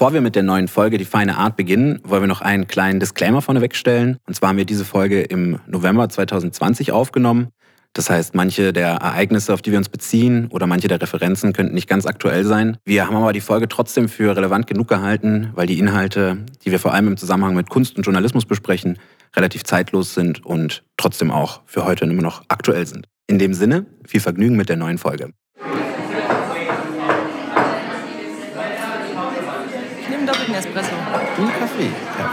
Bevor wir mit der neuen Folge Die feine Art beginnen, wollen wir noch einen kleinen Disclaimer vorneweg stellen. Und zwar haben wir diese Folge im November 2020 aufgenommen. Das heißt, manche der Ereignisse, auf die wir uns beziehen oder manche der Referenzen könnten nicht ganz aktuell sein. Wir haben aber die Folge trotzdem für relevant genug gehalten, weil die Inhalte, die wir vor allem im Zusammenhang mit Kunst und Journalismus besprechen, relativ zeitlos sind und trotzdem auch für heute immer noch aktuell sind. In dem Sinne, viel Vergnügen mit der neuen Folge. Kaffee, Herr.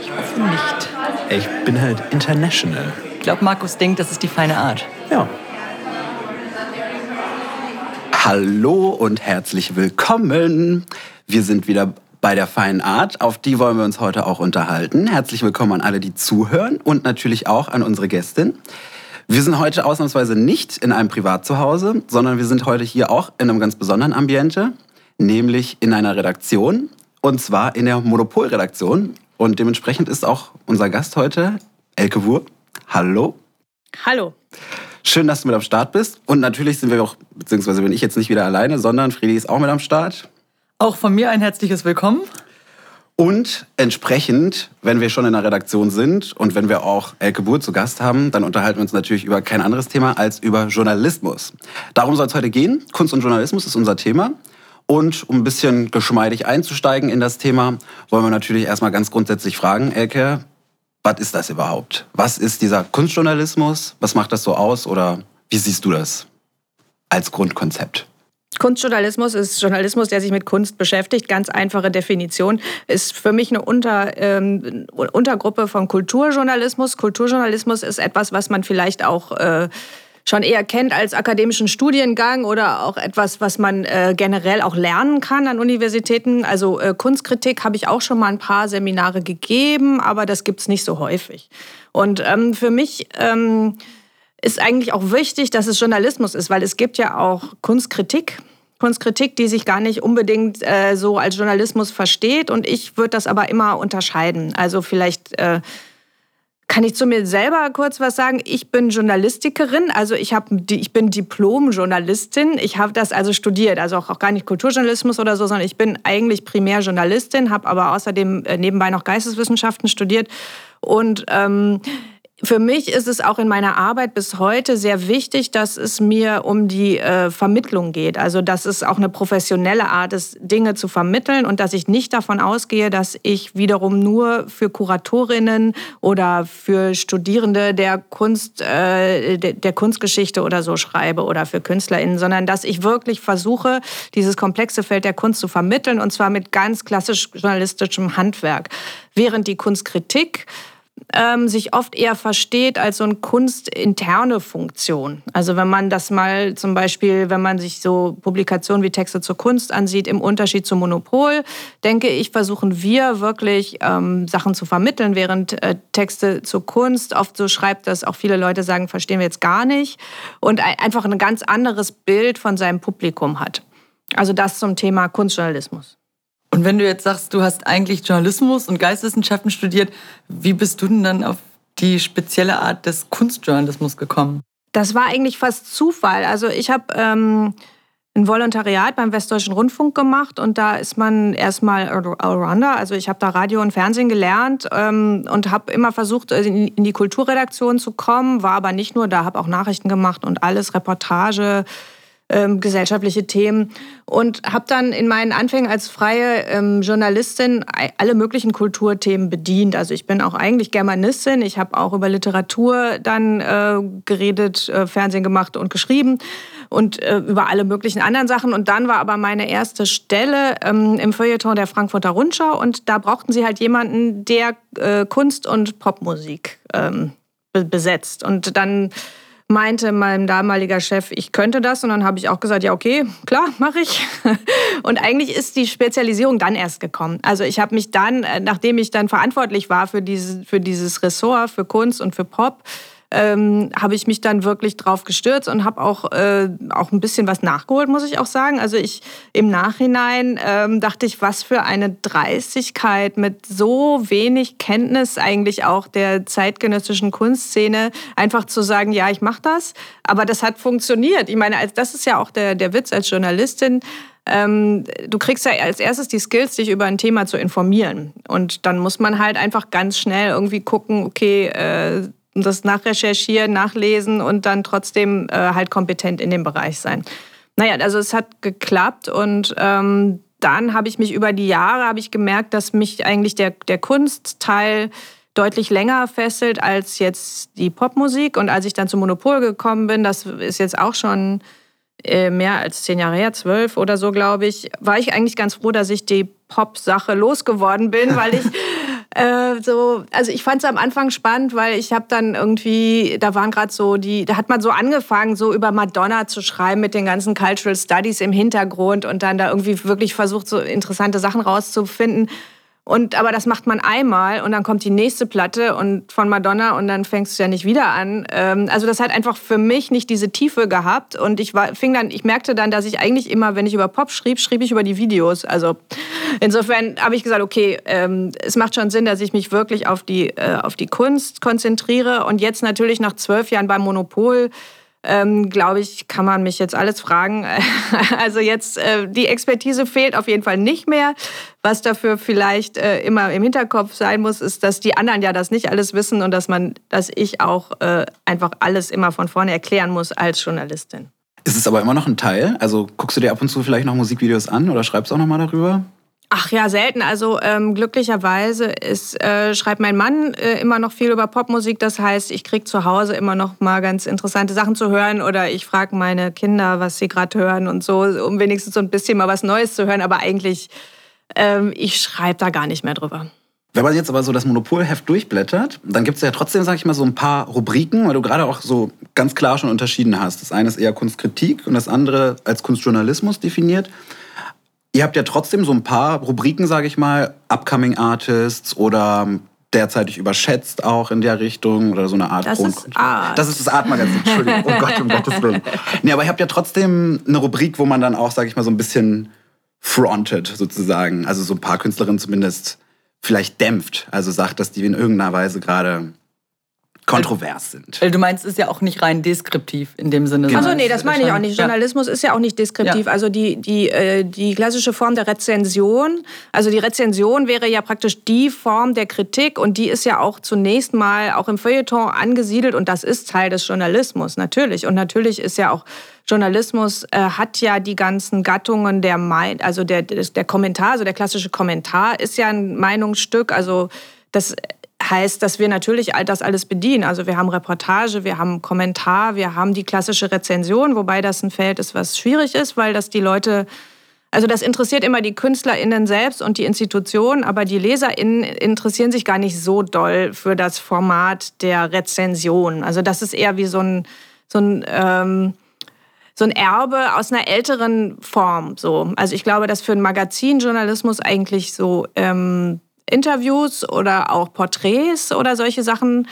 Ich hoffe nicht. Ich bin halt international. Ich glaube, Markus denkt, das ist die feine Art. Ja. Hallo und herzlich willkommen. Wir sind wieder bei der feinen Art. Auf die wollen wir uns heute auch unterhalten. Herzlich willkommen an alle, die zuhören und natürlich auch an unsere Gästin. Wir sind heute ausnahmsweise nicht in einem Privatzuhause, sondern wir sind heute hier auch in einem ganz besonderen Ambiente, nämlich in einer Redaktion und zwar in der Monopolredaktion. Und dementsprechend ist auch unser Gast heute Elke Wur. Hallo. Hallo. Schön, dass du mit am Start bist. Und natürlich sind wir auch, beziehungsweise bin ich jetzt nicht wieder alleine, sondern Friedi ist auch mit am Start. Auch von mir ein herzliches Willkommen. Und entsprechend, wenn wir schon in der Redaktion sind und wenn wir auch Elke Buhr zu Gast haben, dann unterhalten wir uns natürlich über kein anderes Thema als über Journalismus. Darum soll es heute gehen. Kunst und Journalismus ist unser Thema. Und um ein bisschen geschmeidig einzusteigen in das Thema, wollen wir natürlich erstmal ganz grundsätzlich fragen, Elke, was ist das überhaupt? Was ist dieser Kunstjournalismus? Was macht das so aus? Oder wie siehst du das als Grundkonzept? Kunstjournalismus ist Journalismus, der sich mit Kunst beschäftigt. Ganz einfache Definition. Ist für mich eine Unter, ähm, Untergruppe von Kulturjournalismus. Kulturjournalismus ist etwas, was man vielleicht auch äh, schon eher kennt als akademischen Studiengang oder auch etwas, was man äh, generell auch lernen kann an Universitäten. Also äh, Kunstkritik habe ich auch schon mal ein paar Seminare gegeben, aber das gibt es nicht so häufig. Und ähm, für mich... Ähm, ist eigentlich auch wichtig, dass es Journalismus ist, weil es gibt ja auch Kunstkritik. Kunstkritik, die sich gar nicht unbedingt äh, so als Journalismus versteht. Und ich würde das aber immer unterscheiden. Also vielleicht äh, kann ich zu mir selber kurz was sagen. Ich bin Journalistikerin, also ich, hab, ich bin Diplom-Journalistin. Ich habe das also studiert, also auch, auch gar nicht Kulturjournalismus oder so, sondern ich bin eigentlich primär Journalistin, habe aber außerdem äh, nebenbei noch Geisteswissenschaften studiert. Und ähm, für mich ist es auch in meiner Arbeit bis heute sehr wichtig, dass es mir um die äh, Vermittlung geht. Also, dass es auch eine professionelle Art ist, Dinge zu vermitteln und dass ich nicht davon ausgehe, dass ich wiederum nur für Kuratorinnen oder für Studierende der Kunst, äh, der, der Kunstgeschichte oder so schreibe oder für KünstlerInnen, sondern dass ich wirklich versuche, dieses komplexe Feld der Kunst zu vermitteln und zwar mit ganz klassisch journalistischem Handwerk. Während die Kunstkritik ähm, sich oft eher versteht als so eine kunstinterne Funktion. Also wenn man das mal zum Beispiel, wenn man sich so Publikationen wie Texte zur Kunst ansieht, im Unterschied zum Monopol, denke ich, versuchen wir wirklich ähm, Sachen zu vermitteln, während äh, Texte zur Kunst oft so schreibt, dass auch viele Leute sagen, verstehen wir jetzt gar nicht und einfach ein ganz anderes Bild von seinem Publikum hat. Also das zum Thema Kunstjournalismus. Und wenn du jetzt sagst, du hast eigentlich Journalismus und Geisteswissenschaften studiert, wie bist du denn dann auf die spezielle Art des Kunstjournalismus gekommen? Das war eigentlich fast Zufall. Also ich habe ähm, ein Volontariat beim Westdeutschen Rundfunk gemacht und da ist man erstmal Allrounder. Also ich habe da Radio und Fernsehen gelernt ähm, und habe immer versucht, in, in die Kulturredaktion zu kommen, war aber nicht nur da, habe auch Nachrichten gemacht und alles, Reportage, ähm, gesellschaftliche Themen und habe dann in meinen Anfängen als freie ähm, Journalistin alle möglichen Kulturthemen bedient. Also ich bin auch eigentlich Germanistin, ich habe auch über Literatur dann äh, geredet, äh, Fernsehen gemacht und geschrieben und äh, über alle möglichen anderen Sachen. Und dann war aber meine erste Stelle ähm, im Feuilleton der Frankfurter Rundschau und da brauchten sie halt jemanden, der äh, Kunst und Popmusik ähm, besetzt. Und dann meinte mein damaliger Chef, ich könnte das. Und dann habe ich auch gesagt, ja, okay, klar, mache ich. Und eigentlich ist die Spezialisierung dann erst gekommen. Also ich habe mich dann, äh, nachdem ich dann verantwortlich war für, diese, für dieses Ressort, für Kunst und für Pop, ähm, habe ich mich dann wirklich drauf gestürzt und habe auch, äh, auch ein bisschen was nachgeholt, muss ich auch sagen. Also ich im Nachhinein ähm, dachte ich, was für eine Dreistigkeit mit so wenig Kenntnis eigentlich auch der zeitgenössischen Kunstszene, einfach zu sagen, ja, ich mache das. Aber das hat funktioniert. Ich meine, das ist ja auch der, der Witz als Journalistin ähm, du kriegst ja als erstes die Skills, dich über ein Thema zu informieren. Und dann muss man halt einfach ganz schnell irgendwie gucken, okay, das nachrecherchieren, nachlesen und dann trotzdem äh, halt kompetent in dem Bereich sein. Naja, also es hat geklappt und ähm, dann habe ich mich über die Jahre habe ich gemerkt, dass mich eigentlich der, der Kunstteil deutlich länger fesselt als jetzt die Popmusik. Und als ich dann zum Monopol gekommen bin, das ist jetzt auch schon äh, mehr als zehn Jahre her, zwölf oder so, glaube ich, war ich eigentlich ganz froh, dass ich die Pop-Sache losgeworden bin, weil ich äh, so, also ich fand es am Anfang spannend, weil ich habe dann irgendwie, da waren gerade so die, da hat man so angefangen, so über Madonna zu schreiben mit den ganzen Cultural Studies im Hintergrund und dann da irgendwie wirklich versucht, so interessante Sachen rauszufinden. Und, aber das macht man einmal und dann kommt die nächste Platte und von Madonna und dann fängst du ja nicht wieder an. Ähm, also das hat einfach für mich nicht diese Tiefe gehabt und ich war, fing dann, ich merkte dann, dass ich eigentlich immer, wenn ich über Pop schrieb, schrieb ich über die Videos. Also insofern habe ich gesagt, okay, ähm, es macht schon Sinn, dass ich mich wirklich auf die, äh, auf die Kunst konzentriere und jetzt natürlich nach zwölf Jahren beim Monopol ähm, glaube ich, kann man mich jetzt alles fragen. also jetzt, äh, die Expertise fehlt auf jeden Fall nicht mehr. Was dafür vielleicht äh, immer im Hinterkopf sein muss, ist, dass die anderen ja das nicht alles wissen und dass man, dass ich auch äh, einfach alles immer von vorne erklären muss als Journalistin. Ist es aber immer noch ein Teil? Also guckst du dir ab und zu vielleicht noch Musikvideos an oder schreibst auch noch mal darüber? Ach ja, selten. Also ähm, glücklicherweise ist, äh, schreibt mein Mann äh, immer noch viel über Popmusik. Das heißt, ich kriege zu Hause immer noch mal ganz interessante Sachen zu hören oder ich frage meine Kinder, was sie gerade hören und so, um wenigstens so ein bisschen mal was Neues zu hören. Aber eigentlich, ähm, ich schreibe da gar nicht mehr drüber. Wenn man jetzt aber so das Monopolheft durchblättert, dann gibt es ja trotzdem, sag ich mal, so ein paar Rubriken, weil du gerade auch so ganz klar schon unterschieden hast. Das eine ist eher Kunstkritik und das andere als Kunstjournalismus definiert. Ihr habt ja trotzdem so ein paar Rubriken, sage ich mal, Upcoming Artists oder derzeitig überschätzt auch in der Richtung oder so eine Art Das ist Art. Das ist das Art-Magazin, Entschuldigung. Oh Gott, um Gottes Willen. Nee, aber ihr habt ja trotzdem eine Rubrik, wo man dann auch, sage ich mal, so ein bisschen frontet sozusagen. Also so ein paar Künstlerinnen zumindest vielleicht dämpft. Also sagt, dass die in irgendeiner Weise gerade kontrovers sind. Du meinst, es ist ja auch nicht rein deskriptiv in dem Sinne. Also nee, das meine ich auch nicht. Journalismus ja. ist ja auch nicht deskriptiv. Ja. Also die, die, äh, die klassische Form der Rezension, also die Rezension wäre ja praktisch die Form der Kritik und die ist ja auch zunächst mal auch im Feuilleton angesiedelt und das ist Teil des Journalismus, natürlich. Und natürlich ist ja auch Journalismus äh, hat ja die ganzen Gattungen der Mein also der, der Kommentar, also der klassische Kommentar ist ja ein Meinungsstück, also das heißt, dass wir natürlich all das alles bedienen. Also wir haben Reportage, wir haben Kommentar, wir haben die klassische Rezension, wobei das ein Feld ist, was schwierig ist, weil das die Leute, also das interessiert immer die KünstlerInnen selbst und die Institutionen, aber die LeserInnen interessieren sich gar nicht so doll für das Format der Rezension. Also das ist eher wie so ein, so ein ähm, so ein Erbe aus einer älteren Form. So. Also ich glaube, dass für einen Magazinjournalismus eigentlich so ähm, Interviews oder auch Porträts oder solche Sachen.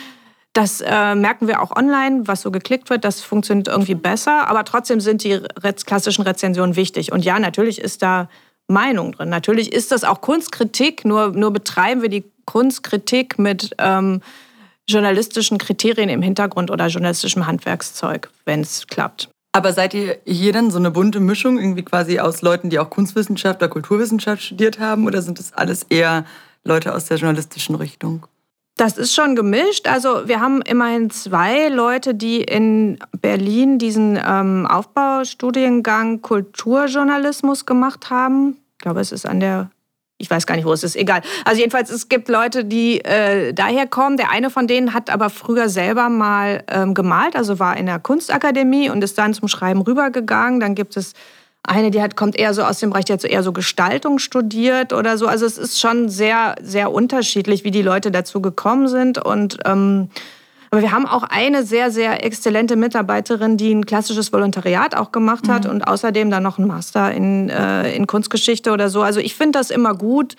Das äh, merken wir auch online, was so geklickt wird. Das funktioniert irgendwie besser. Aber trotzdem sind die klassischen Rezensionen wichtig. Und ja, natürlich ist da Meinung drin. Natürlich ist das auch Kunstkritik. Nur, nur betreiben wir die Kunstkritik mit ähm, journalistischen Kriterien im Hintergrund oder journalistischem Handwerkszeug, wenn es klappt. Aber seid ihr hier dann so eine bunte Mischung, irgendwie quasi aus Leuten, die auch Kunstwissenschaft oder Kulturwissenschaft studiert haben? Oder sind das alles eher Leute aus der journalistischen Richtung? Das ist schon gemischt. Also wir haben immerhin zwei Leute, die in Berlin diesen ähm, Aufbaustudiengang Kulturjournalismus gemacht haben. Ich glaube, es ist an der, ich weiß gar nicht, wo es ist, egal. Also jedenfalls, es gibt Leute, die äh, daher kommen. Der eine von denen hat aber früher selber mal ähm, gemalt, also war in der Kunstakademie und ist dann zum Schreiben rübergegangen. Dann gibt es eine, die hat, kommt eher so aus dem Bereich, die hat so eher so Gestaltung studiert oder so. Also es ist schon sehr, sehr unterschiedlich, wie die Leute dazu gekommen sind. Und ähm, aber wir haben auch eine sehr, sehr exzellente Mitarbeiterin, die ein klassisches Volontariat auch gemacht hat mhm. und außerdem dann noch einen Master in, äh, in Kunstgeschichte oder so. Also ich finde das immer gut,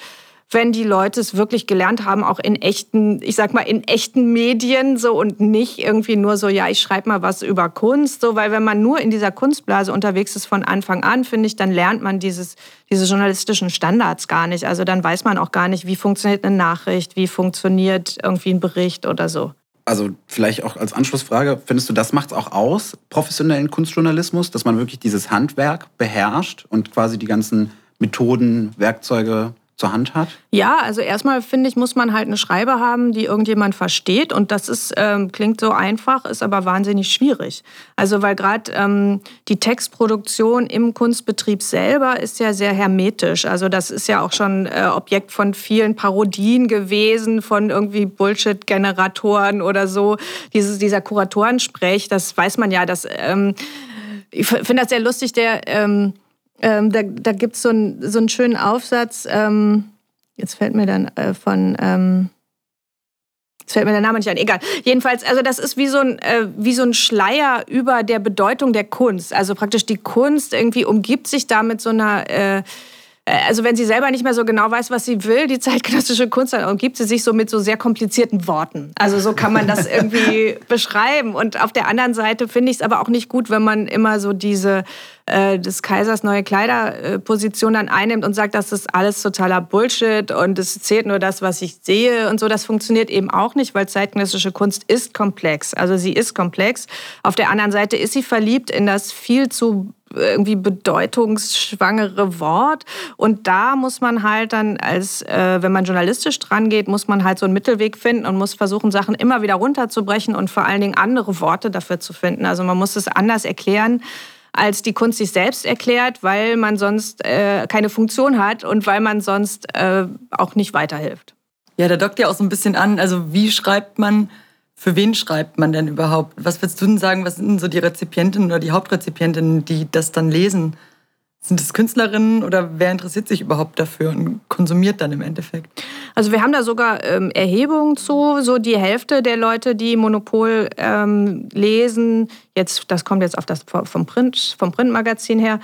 wenn die Leute es wirklich gelernt haben, auch in echten, ich sag mal, in echten Medien so und nicht irgendwie nur so, ja, ich schreibe mal was über Kunst, so, weil wenn man nur in dieser Kunstblase unterwegs ist von Anfang an, finde ich, dann lernt man dieses, diese journalistischen Standards gar nicht. Also dann weiß man auch gar nicht, wie funktioniert eine Nachricht, wie funktioniert irgendwie ein Bericht oder so. also vielleicht auch als Anschlussfrage, findest du, das macht es auch aus, professionellen Kunstjournalismus, dass man wirklich dieses Handwerk beherrscht und quasi die ganzen Methoden, Werkzeuge zur Hand hat? Ja, also erstmal finde ich, muss man halt eine Schreibe haben, die irgendjemand versteht. Und das ist, ähm, klingt so einfach, ist aber wahnsinnig schwierig. Also weil gerade ähm, die Textproduktion im Kunstbetrieb selber ist ja sehr hermetisch. Also das ist ja auch schon äh, Objekt von vielen Parodien gewesen, von irgendwie Bullshit-Generatoren oder so. Dieses, dieser Kuratorensprech, das weiß man ja, dass ähm, ich finde das sehr lustig, der ähm, da da gibt es so, ein, so einen schönen Aufsatz, ähm, jetzt fällt mir dann äh, von, ähm, jetzt fällt mir der Name nicht ein, egal. Jedenfalls, also das ist wie so, ein, äh, wie so ein Schleier über der Bedeutung der Kunst. Also praktisch die Kunst irgendwie umgibt sich da mit so einer... Äh, also wenn sie selber nicht mehr so genau weiß, was sie will, die zeitgenössische Kunst, dann umgibt sie sich so mit so sehr komplizierten Worten. Also so kann man das irgendwie beschreiben. Und auf der anderen Seite finde ich es aber auch nicht gut, wenn man immer so diese äh, des Kaisers neue Kleiderposition dann einnimmt und sagt, das ist alles totaler Bullshit und es zählt nur das, was ich sehe und so. Das funktioniert eben auch nicht, weil zeitgenössische Kunst ist komplex. Also sie ist komplex. Auf der anderen Seite ist sie verliebt in das viel zu irgendwie bedeutungsschwangere Wort. Und da muss man halt dann, als äh, wenn man journalistisch dran geht, muss man halt so einen Mittelweg finden und muss versuchen, Sachen immer wieder runterzubrechen und vor allen Dingen andere Worte dafür zu finden. Also man muss es anders erklären als die Kunst sich selbst erklärt, weil man sonst äh, keine Funktion hat und weil man sonst äh, auch nicht weiterhilft. Ja, da dockt ja auch so ein bisschen an. Also wie schreibt man für wen schreibt man denn überhaupt? Was würdest du denn sagen, was sind denn so die Rezipientinnen oder die Hauptrezipientinnen, die das dann lesen? Sind es Künstlerinnen oder wer interessiert sich überhaupt dafür und konsumiert dann im Endeffekt? Also wir haben da sogar ähm, Erhebungen zu, so die Hälfte der Leute, die Monopol ähm, lesen, jetzt, das kommt jetzt auf das vom Print, vom Printmagazin her,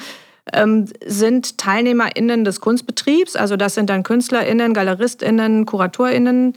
ähm, sind TeilnehmerInnen des Kunstbetriebs. Also das sind dann KünstlerInnen, GaleristInnen, KuratorInnen,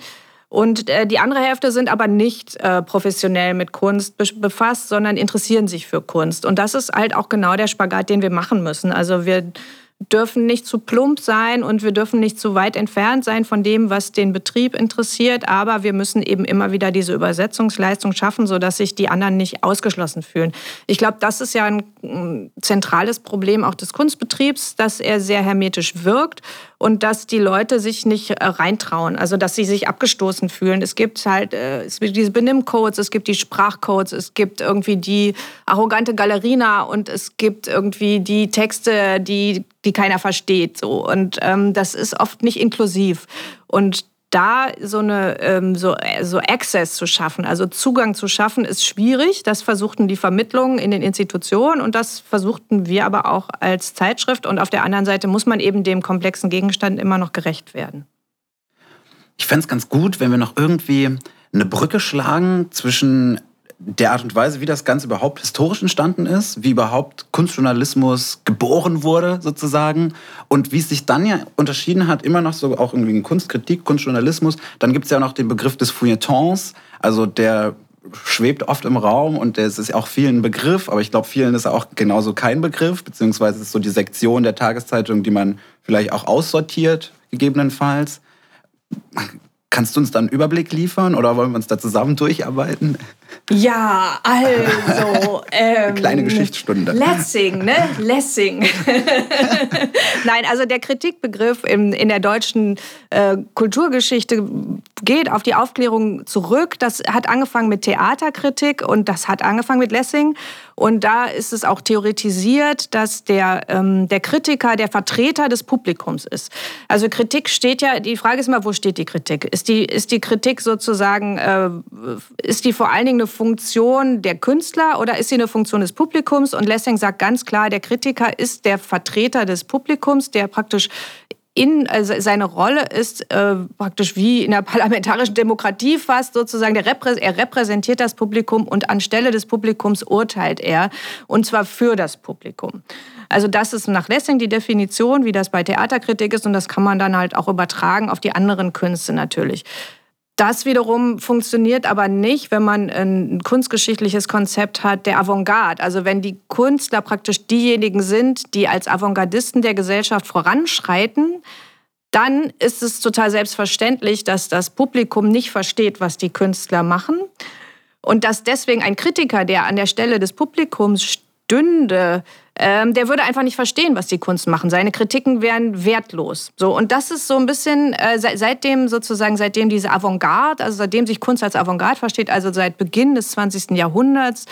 und äh, die andere Hälfte sind aber nicht äh, professionell mit Kunst be befasst, sondern interessieren sich für Kunst. Und das ist halt auch genau der Spagat, den wir machen müssen. Also wir dürfen nicht zu plump sein und wir dürfen nicht zu weit entfernt sein von dem, was den Betrieb interessiert. Aber wir müssen eben immer wieder diese Übersetzungsleistung schaffen, sodass sich die anderen nicht ausgeschlossen fühlen. Ich glaube, das ist ja ein zentrales Problem auch des Kunstbetriebs, dass er sehr hermetisch wirkt und dass die Leute sich nicht äh, reintrauen, also dass sie sich abgestoßen fühlen. Es gibt halt äh, es gibt diese Benimmcodes, es gibt die Sprachcodes, es gibt irgendwie die arrogante Galerina und es gibt irgendwie die Texte, die, die keiner versteht. So. Und ähm, das ist oft nicht inklusiv. Und da so eine ähm, so, äh, so Access zu schaffen, also Zugang zu schaffen, ist schwierig. Das versuchten die Vermittlungen in den Institutionen und das versuchten wir aber auch als Zeitschrift. Und auf der anderen Seite muss man eben dem komplexen Gegenstand immer noch gerecht werden. Ich fände es ganz gut, wenn wir noch irgendwie eine Brücke schlagen zwischen der Art und Weise, wie das Ganze überhaupt historisch entstanden ist, wie überhaupt Kunstjournalismus geboren wurde sozusagen und wie es sich dann ja unterschieden hat, immer noch so auch irgendwie in Kunstkritik, Kunstjournalismus. Dann gibt es ja noch den Begriff des Feuilletons, also der schwebt oft im Raum und es ist auch vielen ein Begriff, aber ich glaube, vielen ist auch genauso kein Begriff, beziehungsweise ist so die Sektion der Tageszeitung, die man vielleicht auch aussortiert, gegebenenfalls. Kannst du uns dann einen Überblick liefern oder wollen wir uns da zusammen durcharbeiten? Ja, also. Ähm, Kleine Geschichtsstunde. Lessing, ne? Lessing. Nein, also der Kritikbegriff in, in der deutschen äh, Kulturgeschichte geht auf die Aufklärung zurück. Das hat angefangen mit Theaterkritik und das hat angefangen mit Lessing. Und da ist es auch theoretisiert, dass der, ähm, der Kritiker der Vertreter des Publikums ist. Also Kritik steht ja, die Frage ist immer, wo steht die Kritik? Ist die, ist die Kritik sozusagen, äh, ist die vor allen Dingen eine Funktion der Künstler oder ist sie eine Funktion des Publikums? Und Lessing sagt ganz klar, der Kritiker ist der Vertreter des Publikums, der praktisch in, also seine Rolle ist äh, praktisch wie in der parlamentarischen Demokratie fast sozusagen, der Reprä er repräsentiert das Publikum und anstelle des Publikums urteilt er und zwar für das Publikum. Also das ist nach Lessing die Definition, wie das bei Theaterkritik ist und das kann man dann halt auch übertragen auf die anderen Künste natürlich. Das wiederum funktioniert aber nicht, wenn man ein kunstgeschichtliches Konzept hat der Avantgarde. Also wenn die Künstler praktisch diejenigen sind, die als Avantgardisten der Gesellschaft voranschreiten, dann ist es total selbstverständlich, dass das Publikum nicht versteht, was die Künstler machen. Und dass deswegen ein Kritiker, der an der Stelle des Publikums stünde, ähm, der würde einfach nicht verstehen, was die Kunst machen. Seine Kritiken wären wertlos. So und das ist so ein bisschen äh, seitdem sozusagen seitdem diese Avantgarde, also seitdem sich Kunst als Avantgarde versteht, also seit Beginn des 20. Jahrhunderts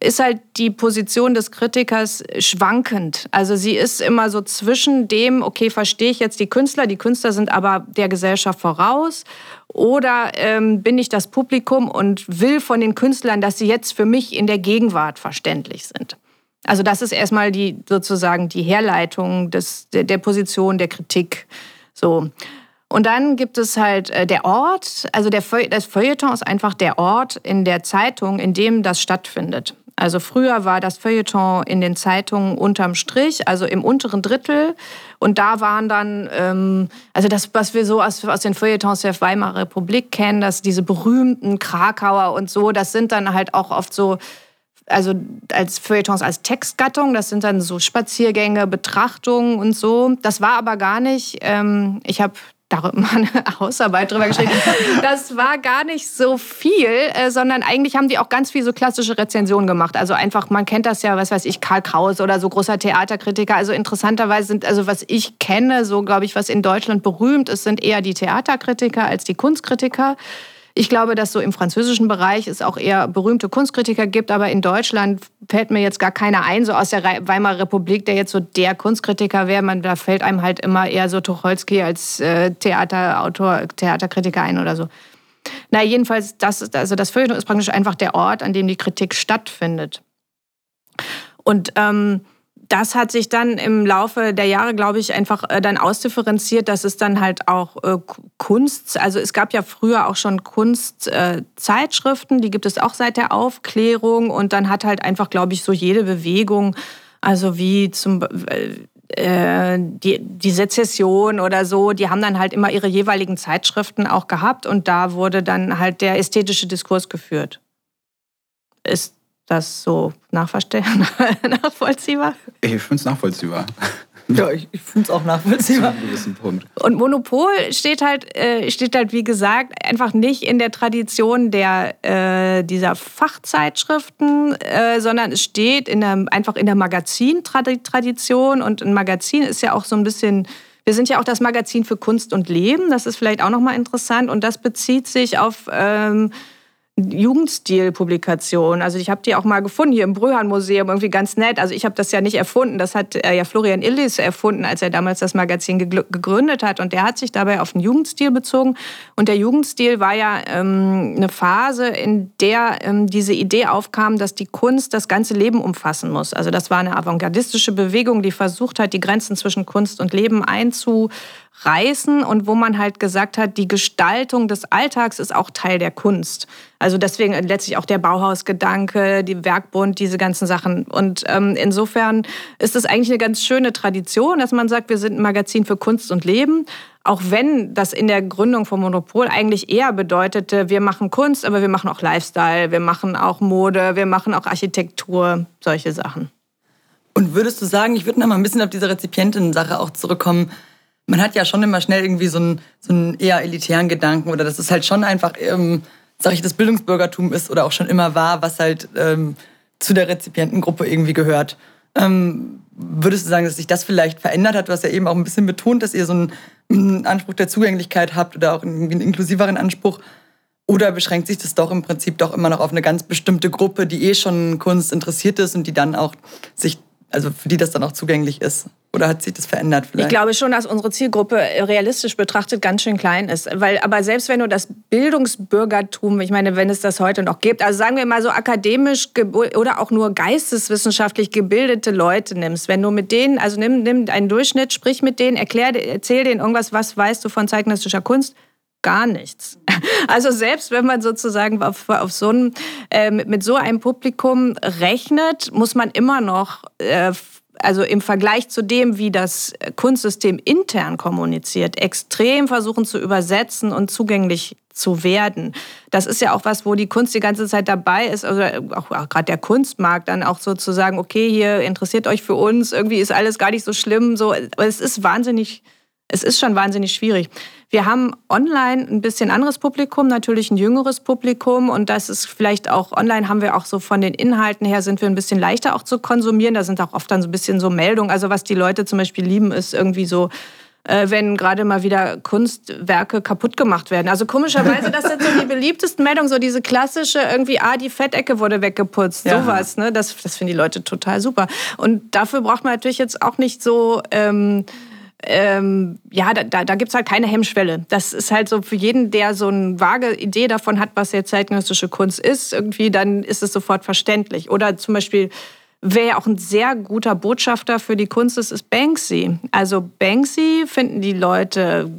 ist halt die Position des Kritikers schwankend. Also sie ist immer so zwischen dem, okay, verstehe ich jetzt die Künstler, die Künstler sind aber der Gesellschaft voraus, oder ähm, bin ich das Publikum und will von den Künstlern, dass sie jetzt für mich in der Gegenwart verständlich sind. Also das ist erstmal die sozusagen die Herleitung des, der, der Position der Kritik. So. Und dann gibt es halt äh, der Ort, also der Feu das Feuilleton ist einfach der Ort in der Zeitung, in dem das stattfindet. Also früher war das Feuilleton in den Zeitungen unterm Strich, also im unteren Drittel. Und da waren dann, ähm, also das, was wir so aus, aus den Feuilletons der Weimarer Republik kennen, dass diese berühmten Krakauer und so, das sind dann halt auch oft so also als Feuilletons als Textgattung. Das sind dann so Spaziergänge, Betrachtungen und so. Das war aber gar nicht. Ähm, ich habe darüber eine Hausarbeit drüber geschrieben. Das war gar nicht so viel, äh, sondern eigentlich haben die auch ganz viel so klassische Rezensionen gemacht. Also einfach, man kennt das ja, was weiß ich, Karl Kraus oder so großer Theaterkritiker. Also interessanterweise sind, also was ich kenne, so glaube ich, was in Deutschland berühmt ist, sind eher die Theaterkritiker als die Kunstkritiker. Ich glaube, dass so im französischen Bereich es auch eher berühmte Kunstkritiker gibt, aber in Deutschland fällt mir jetzt gar keiner ein, so aus der Weimarer Republik, der jetzt so der Kunstkritiker wäre. Man, da fällt einem halt immer eher so Tucholsky als äh, Theaterautor, Theaterkritiker ein oder so. Na, jedenfalls, das, ist, also das Feuilleton ist praktisch einfach der Ort, an dem die Kritik stattfindet. Und ähm, das hat sich dann im Laufe der Jahre, glaube ich, einfach äh, dann ausdifferenziert, dass es dann halt auch äh, Kunst, also es gab ja früher auch schon Kunstzeitschriften, die gibt es auch seit der Aufklärung und dann hat halt einfach, glaube ich, so jede Bewegung, also wie zum äh, die, die Sezession oder so, die haben dann halt immer ihre jeweiligen Zeitschriften auch gehabt und da wurde dann halt der ästhetische Diskurs geführt. Ist das so nachvollziehbar? Ich finde es nachvollziehbar. Ja, ich, ich finde es auch nachvollziehbar. Punkt. Und Monopol steht halt, äh, steht halt, wie gesagt, einfach nicht in der Tradition der, äh, dieser Fachzeitschriften, äh, sondern es steht in der, einfach in der Magazintradition. Und ein Magazin ist ja auch so ein bisschen. Wir sind ja auch das Magazin für Kunst und Leben. Das ist vielleicht auch nochmal interessant. Und das bezieht sich auf. Ähm, Jugendstil-Publikation. Also ich habe die auch mal gefunden hier im Bröhan-Museum, irgendwie ganz nett. Also ich habe das ja nicht erfunden, das hat äh, ja Florian Illis erfunden, als er damals das Magazin gegründet hat. Und der hat sich dabei auf den Jugendstil bezogen. Und der Jugendstil war ja ähm, eine Phase, in der ähm, diese Idee aufkam, dass die Kunst das ganze Leben umfassen muss. Also das war eine avantgardistische Bewegung, die versucht hat, die Grenzen zwischen Kunst und Leben einzu reißen und wo man halt gesagt hat, die Gestaltung des Alltags ist auch Teil der Kunst. Also deswegen letztlich auch der Bauhausgedanke, die Werkbund, diese ganzen Sachen. Und ähm, insofern ist es eigentlich eine ganz schöne Tradition, dass man sagt, wir sind ein Magazin für Kunst und Leben. Auch wenn das in der Gründung vom Monopol eigentlich eher bedeutete, wir machen Kunst, aber wir machen auch Lifestyle, wir machen auch Mode, wir machen auch Architektur, solche Sachen. Und würdest du sagen, ich würde noch mal ein bisschen auf diese Rezipientinnen-Sache auch zurückkommen, man hat ja schon immer schnell irgendwie so einen, so einen eher elitären Gedanken oder dass es halt schon einfach, ähm, sag ich, das Bildungsbürgertum ist oder auch schon immer war, was halt ähm, zu der Rezipientengruppe irgendwie gehört. Ähm, würdest du sagen, dass sich das vielleicht verändert hat? Hast ja eben auch ein bisschen betont, dass ihr so einen, einen Anspruch der Zugänglichkeit habt oder auch einen, einen inklusiveren Anspruch. Oder beschränkt sich das doch im Prinzip doch immer noch auf eine ganz bestimmte Gruppe, die eh schon Kunst interessiert ist und die dann auch sich also für die das dann auch zugänglich ist? Oder hat sich das verändert vielleicht? Ich glaube schon, dass unsere Zielgruppe realistisch betrachtet ganz schön klein ist. Weil, aber selbst wenn du das Bildungsbürgertum, ich meine, wenn es das heute noch gibt, also sagen wir mal so akademisch oder auch nur geisteswissenschaftlich gebildete Leute nimmst, wenn du mit denen, also nimm, nimm einen Durchschnitt, sprich mit denen, erklär, erzähl denen irgendwas, was weißt du von zeitgenössischer Kunst, gar nichts. Also selbst wenn man sozusagen auf, auf so ein, äh, mit so einem Publikum rechnet, muss man immer noch, äh, also im Vergleich zu dem, wie das Kunstsystem intern kommuniziert, extrem versuchen zu übersetzen und zugänglich zu werden. Das ist ja auch was, wo die Kunst die ganze Zeit dabei ist, also auch, auch gerade der Kunstmarkt dann auch so zu sagen, okay, hier interessiert euch für uns, irgendwie ist alles gar nicht so schlimm, so, aber es ist wahnsinnig es ist schon wahnsinnig schwierig. Wir haben online ein bisschen anderes Publikum, natürlich ein jüngeres Publikum und das ist vielleicht auch online haben wir auch so von den Inhalten her sind wir ein bisschen leichter auch zu konsumieren. Da sind auch oft dann so ein bisschen so Meldungen. Also was die Leute zum Beispiel lieben, ist irgendwie so äh, wenn gerade mal wieder Kunstwerke kaputt gemacht werden. Also komischerweise, das sind so die beliebtesten Meldungen, so diese klassische irgendwie, ah, die Fettecke wurde weggeputzt, ja. sowas. Ne? Das, das finden die Leute total super. Und dafür braucht man natürlich jetzt auch nicht so... Ähm, ähm, ja, da, da, da gibt es halt keine Hemmschwelle. Das ist halt so für jeden, der so eine vage Idee davon hat, was jetzt zeitgenössische Kunst ist, irgendwie, dann ist es sofort verständlich. Oder zum Beispiel Wer ja auch ein sehr guter Botschafter für die Kunst ist, ist Banksy. Also Banksy finden die Leute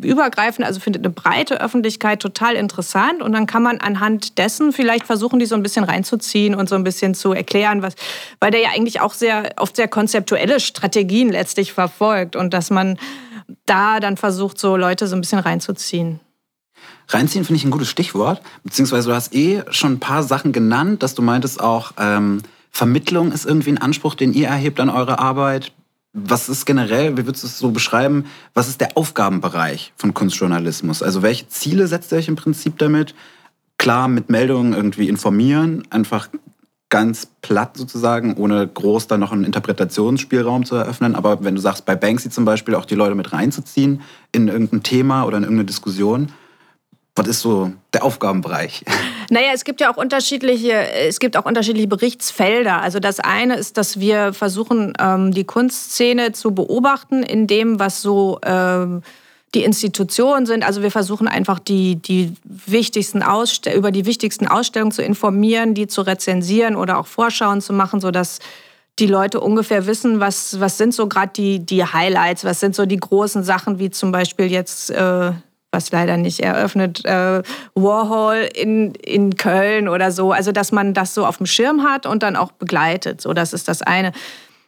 übergreifend, also findet eine breite Öffentlichkeit total interessant und dann kann man anhand dessen vielleicht versuchen, die so ein bisschen reinzuziehen und so ein bisschen zu erklären, was, weil der ja eigentlich auch sehr oft sehr konzeptuelle Strategien letztlich verfolgt und dass man da dann versucht, so Leute so ein bisschen reinzuziehen. Reinziehen finde ich ein gutes Stichwort, beziehungsweise du hast eh schon ein paar Sachen genannt, dass du meintest auch, ähm, Vermittlung ist irgendwie ein Anspruch, den ihr erhebt an eure Arbeit. Was ist generell, wie würdest du es so beschreiben, was ist der Aufgabenbereich von Kunstjournalismus? Also welche Ziele setzt ihr euch im Prinzip damit? Klar, mit Meldungen irgendwie informieren, einfach ganz platt sozusagen, ohne groß dann noch einen Interpretationsspielraum zu eröffnen. Aber wenn du sagst, bei Banksy zum Beispiel auch die Leute mit reinzuziehen in irgendein Thema oder in irgendeine Diskussion, was ist so der Aufgabenbereich? Naja, es gibt ja auch unterschiedliche, es gibt auch unterschiedliche Berichtsfelder. Also das eine ist, dass wir versuchen, ähm, die Kunstszene zu beobachten in dem, was so ähm, die Institutionen sind. Also wir versuchen einfach die, die wichtigsten über die wichtigsten Ausstellungen zu informieren, die zu rezensieren oder auch Vorschauen zu machen, sodass die Leute ungefähr wissen, was, was sind so gerade die, die Highlights, was sind so die großen Sachen, wie zum Beispiel jetzt äh, was leider nicht eröffnet, äh, Warhol in, in Köln oder so. Also, dass man das so auf dem Schirm hat und dann auch begleitet. So, das ist das eine.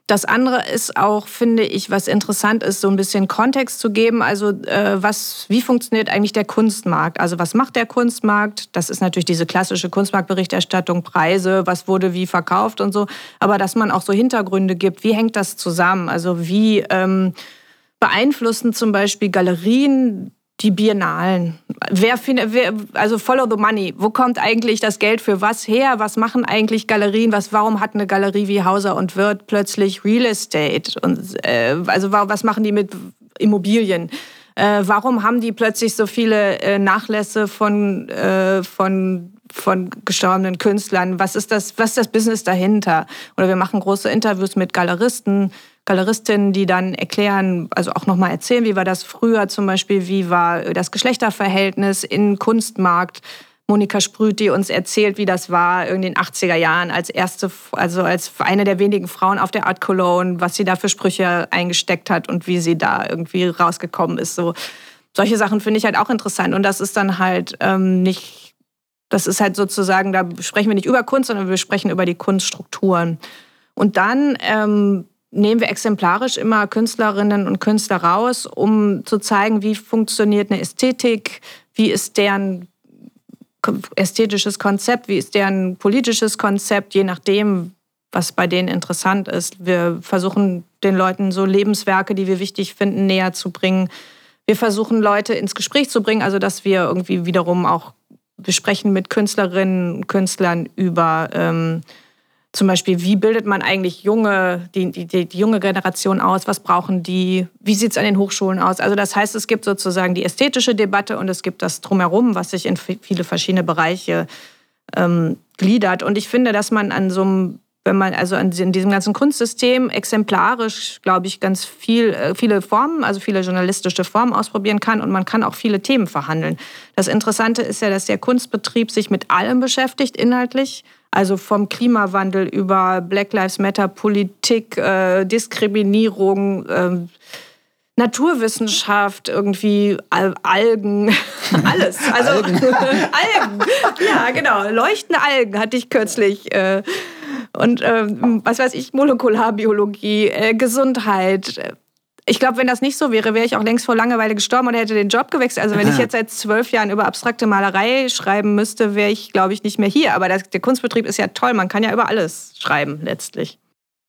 Das andere ist auch, finde ich, was interessant ist, so ein bisschen Kontext zu geben. Also äh, was, wie funktioniert eigentlich der Kunstmarkt? Also was macht der Kunstmarkt? Das ist natürlich diese klassische Kunstmarktberichterstattung, Preise, was wurde wie verkauft und so. Aber dass man auch so Hintergründe gibt, wie hängt das zusammen? Also wie ähm, beeinflussen zum Beispiel Galerien die Biennalen. Wer wer, also follow the money. Wo kommt eigentlich das Geld für was her? Was machen eigentlich Galerien? Was, warum hat eine Galerie wie Hauser und Wirth plötzlich Real Estate? Und, äh, also was machen die mit Immobilien? Äh, warum haben die plötzlich so viele äh, Nachlässe von, äh, von, von gestorbenen Künstlern? Was ist, das, was ist das Business dahinter? Oder wir machen große Interviews mit Galeristen, Galeristinnen, die dann erklären, also auch nochmal erzählen, wie war das früher zum Beispiel, wie war das Geschlechterverhältnis im Kunstmarkt. Monika Sprüth, die uns erzählt, wie das war in den 80er Jahren als erste, also als eine der wenigen Frauen auf der Art Cologne, was sie da für Sprüche eingesteckt hat und wie sie da irgendwie rausgekommen ist. So solche Sachen finde ich halt auch interessant und das ist dann halt ähm, nicht, das ist halt sozusagen, da sprechen wir nicht über Kunst, sondern wir sprechen über die Kunststrukturen. Und dann ähm, nehmen wir exemplarisch immer Künstlerinnen und Künstler raus, um zu zeigen, wie funktioniert eine Ästhetik, wie ist deren ästhetisches Konzept, wie ist deren politisches Konzept, je nachdem, was bei denen interessant ist. Wir versuchen den Leuten so Lebenswerke, die wir wichtig finden, näher zu bringen. Wir versuchen Leute ins Gespräch zu bringen, also dass wir irgendwie wiederum auch, wir sprechen mit Künstlerinnen und Künstlern über ähm, zum Beispiel, wie bildet man eigentlich junge, die, die, die junge Generation aus? Was brauchen die? Wie sieht es an den Hochschulen aus? Also das heißt, es gibt sozusagen die ästhetische Debatte und es gibt das drumherum, was sich in viele verschiedene Bereiche ähm, gliedert. Und ich finde, dass man an so einem wenn man also in diesem ganzen Kunstsystem exemplarisch, glaube ich, ganz viel, äh, viele Formen, also viele journalistische Formen ausprobieren kann und man kann auch viele Themen verhandeln. Das Interessante ist ja, dass der Kunstbetrieb sich mit allem beschäftigt inhaltlich. Also vom Klimawandel über Black Lives Matter, Politik, äh, Diskriminierung, äh, Naturwissenschaft, irgendwie Al Algen, alles. Also Algen. Algen. Ja, genau. Leuchtende Algen hatte ich kürzlich. Äh, und ähm, was weiß ich, Molekularbiologie, äh, Gesundheit. Ich glaube, wenn das nicht so wäre, wäre ich auch längst vor Langeweile gestorben oder hätte den Job gewechselt. Also wenn ich jetzt seit zwölf Jahren über abstrakte Malerei schreiben müsste, wäre ich, glaube ich, nicht mehr hier. Aber das, der Kunstbetrieb ist ja toll. Man kann ja über alles schreiben letztlich.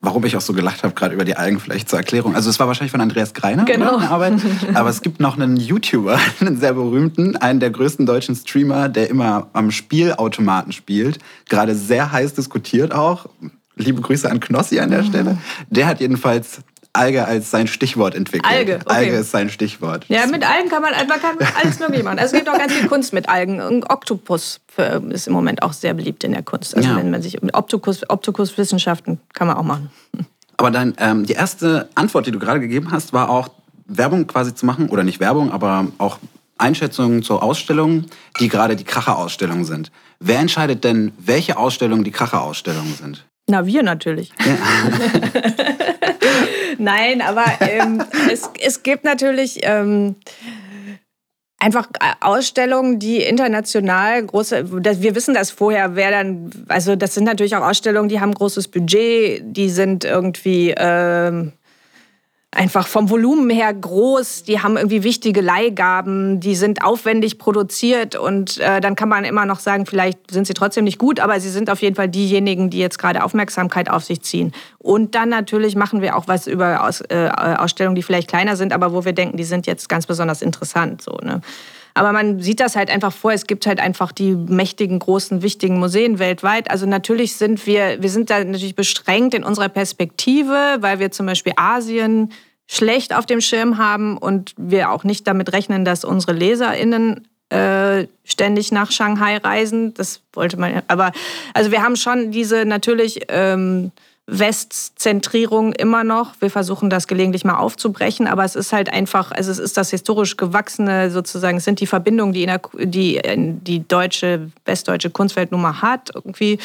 warum ich auch so gelacht habe, gerade über die Algen vielleicht zur Erklärung. Also es war wahrscheinlich von Andreas Greiner, Genau. eine Arbeit. Aber es gibt noch einen YouTuber, einen sehr berühmten, einen der größten deutschen Streamer, der immer am Spielautomaten spielt. Gerade sehr heiß diskutiert auch. Liebe Grüße an Knossi an der Stelle. Der hat jedenfalls Alge als sein Stichwort entwickelt. Alge, okay. Alge ist sein Stichwort. Ja, mit Algen kann man, man kann alles möglich machen. Also es gibt auch ganz viel Kunst mit Algen. Ein Oktopus ist im Moment auch sehr beliebt in der Kunst. Also Ja. wenn man sich mit Optikus, Optikuswissenschaften kann man auch machen. Aber dann ähm, die erste Antwort, die du gerade gegeben hast, war auch Werbung quasi zu machen oder nicht Werbung, aber auch Einschätzungen zu Ausstellungen, die gerade die Kracher-Ausstellungen sind. Wer entscheidet denn, welche Ausstellungen die Kracher-Ausstellungen sind? Na, wir natürlich. Nein, aber ähm, es, es gibt natürlich ähm, einfach Ausstellungen, die international große, wir wissen das vorher, wer dann, also das sind natürlich auch Ausstellungen, die haben großes Budget, die sind irgendwie ähm, einfach vom Volumen her groß, die haben irgendwie wichtige Leihgaben, die sind aufwendig produziert und äh, dann kann man immer noch sagen, vielleicht sind sie trotzdem nicht gut, aber sie sind auf jeden Fall diejenigen, die jetzt gerade Aufmerksamkeit auf sich ziehen. Und dann natürlich machen wir auch was über Aus, äh, Ausstellungen, die vielleicht kleiner sind, aber wo wir denken, die sind jetzt ganz besonders interessant. So, ne? Aber man sieht das halt einfach vor. Es gibt halt einfach die mächtigen, großen, wichtigen Museen weltweit. Also natürlich sind wir, wir sind da natürlich beschränkt in unserer Perspektive, weil wir zum Beispiel Asien schlecht auf dem Schirm haben und wir auch nicht damit rechnen, dass unsere LeserInnen äh, ständig nach Shanghai reisen. Das wollte man. Aber also wir haben schon diese natürlich ähm, Westzentrierung immer noch. Wir versuchen das gelegentlich mal aufzubrechen, aber es ist halt einfach, also es ist das historisch gewachsene sozusagen, es sind die Verbindungen, die in der, die, die deutsche, westdeutsche Kunstwelt nun mal hat irgendwie.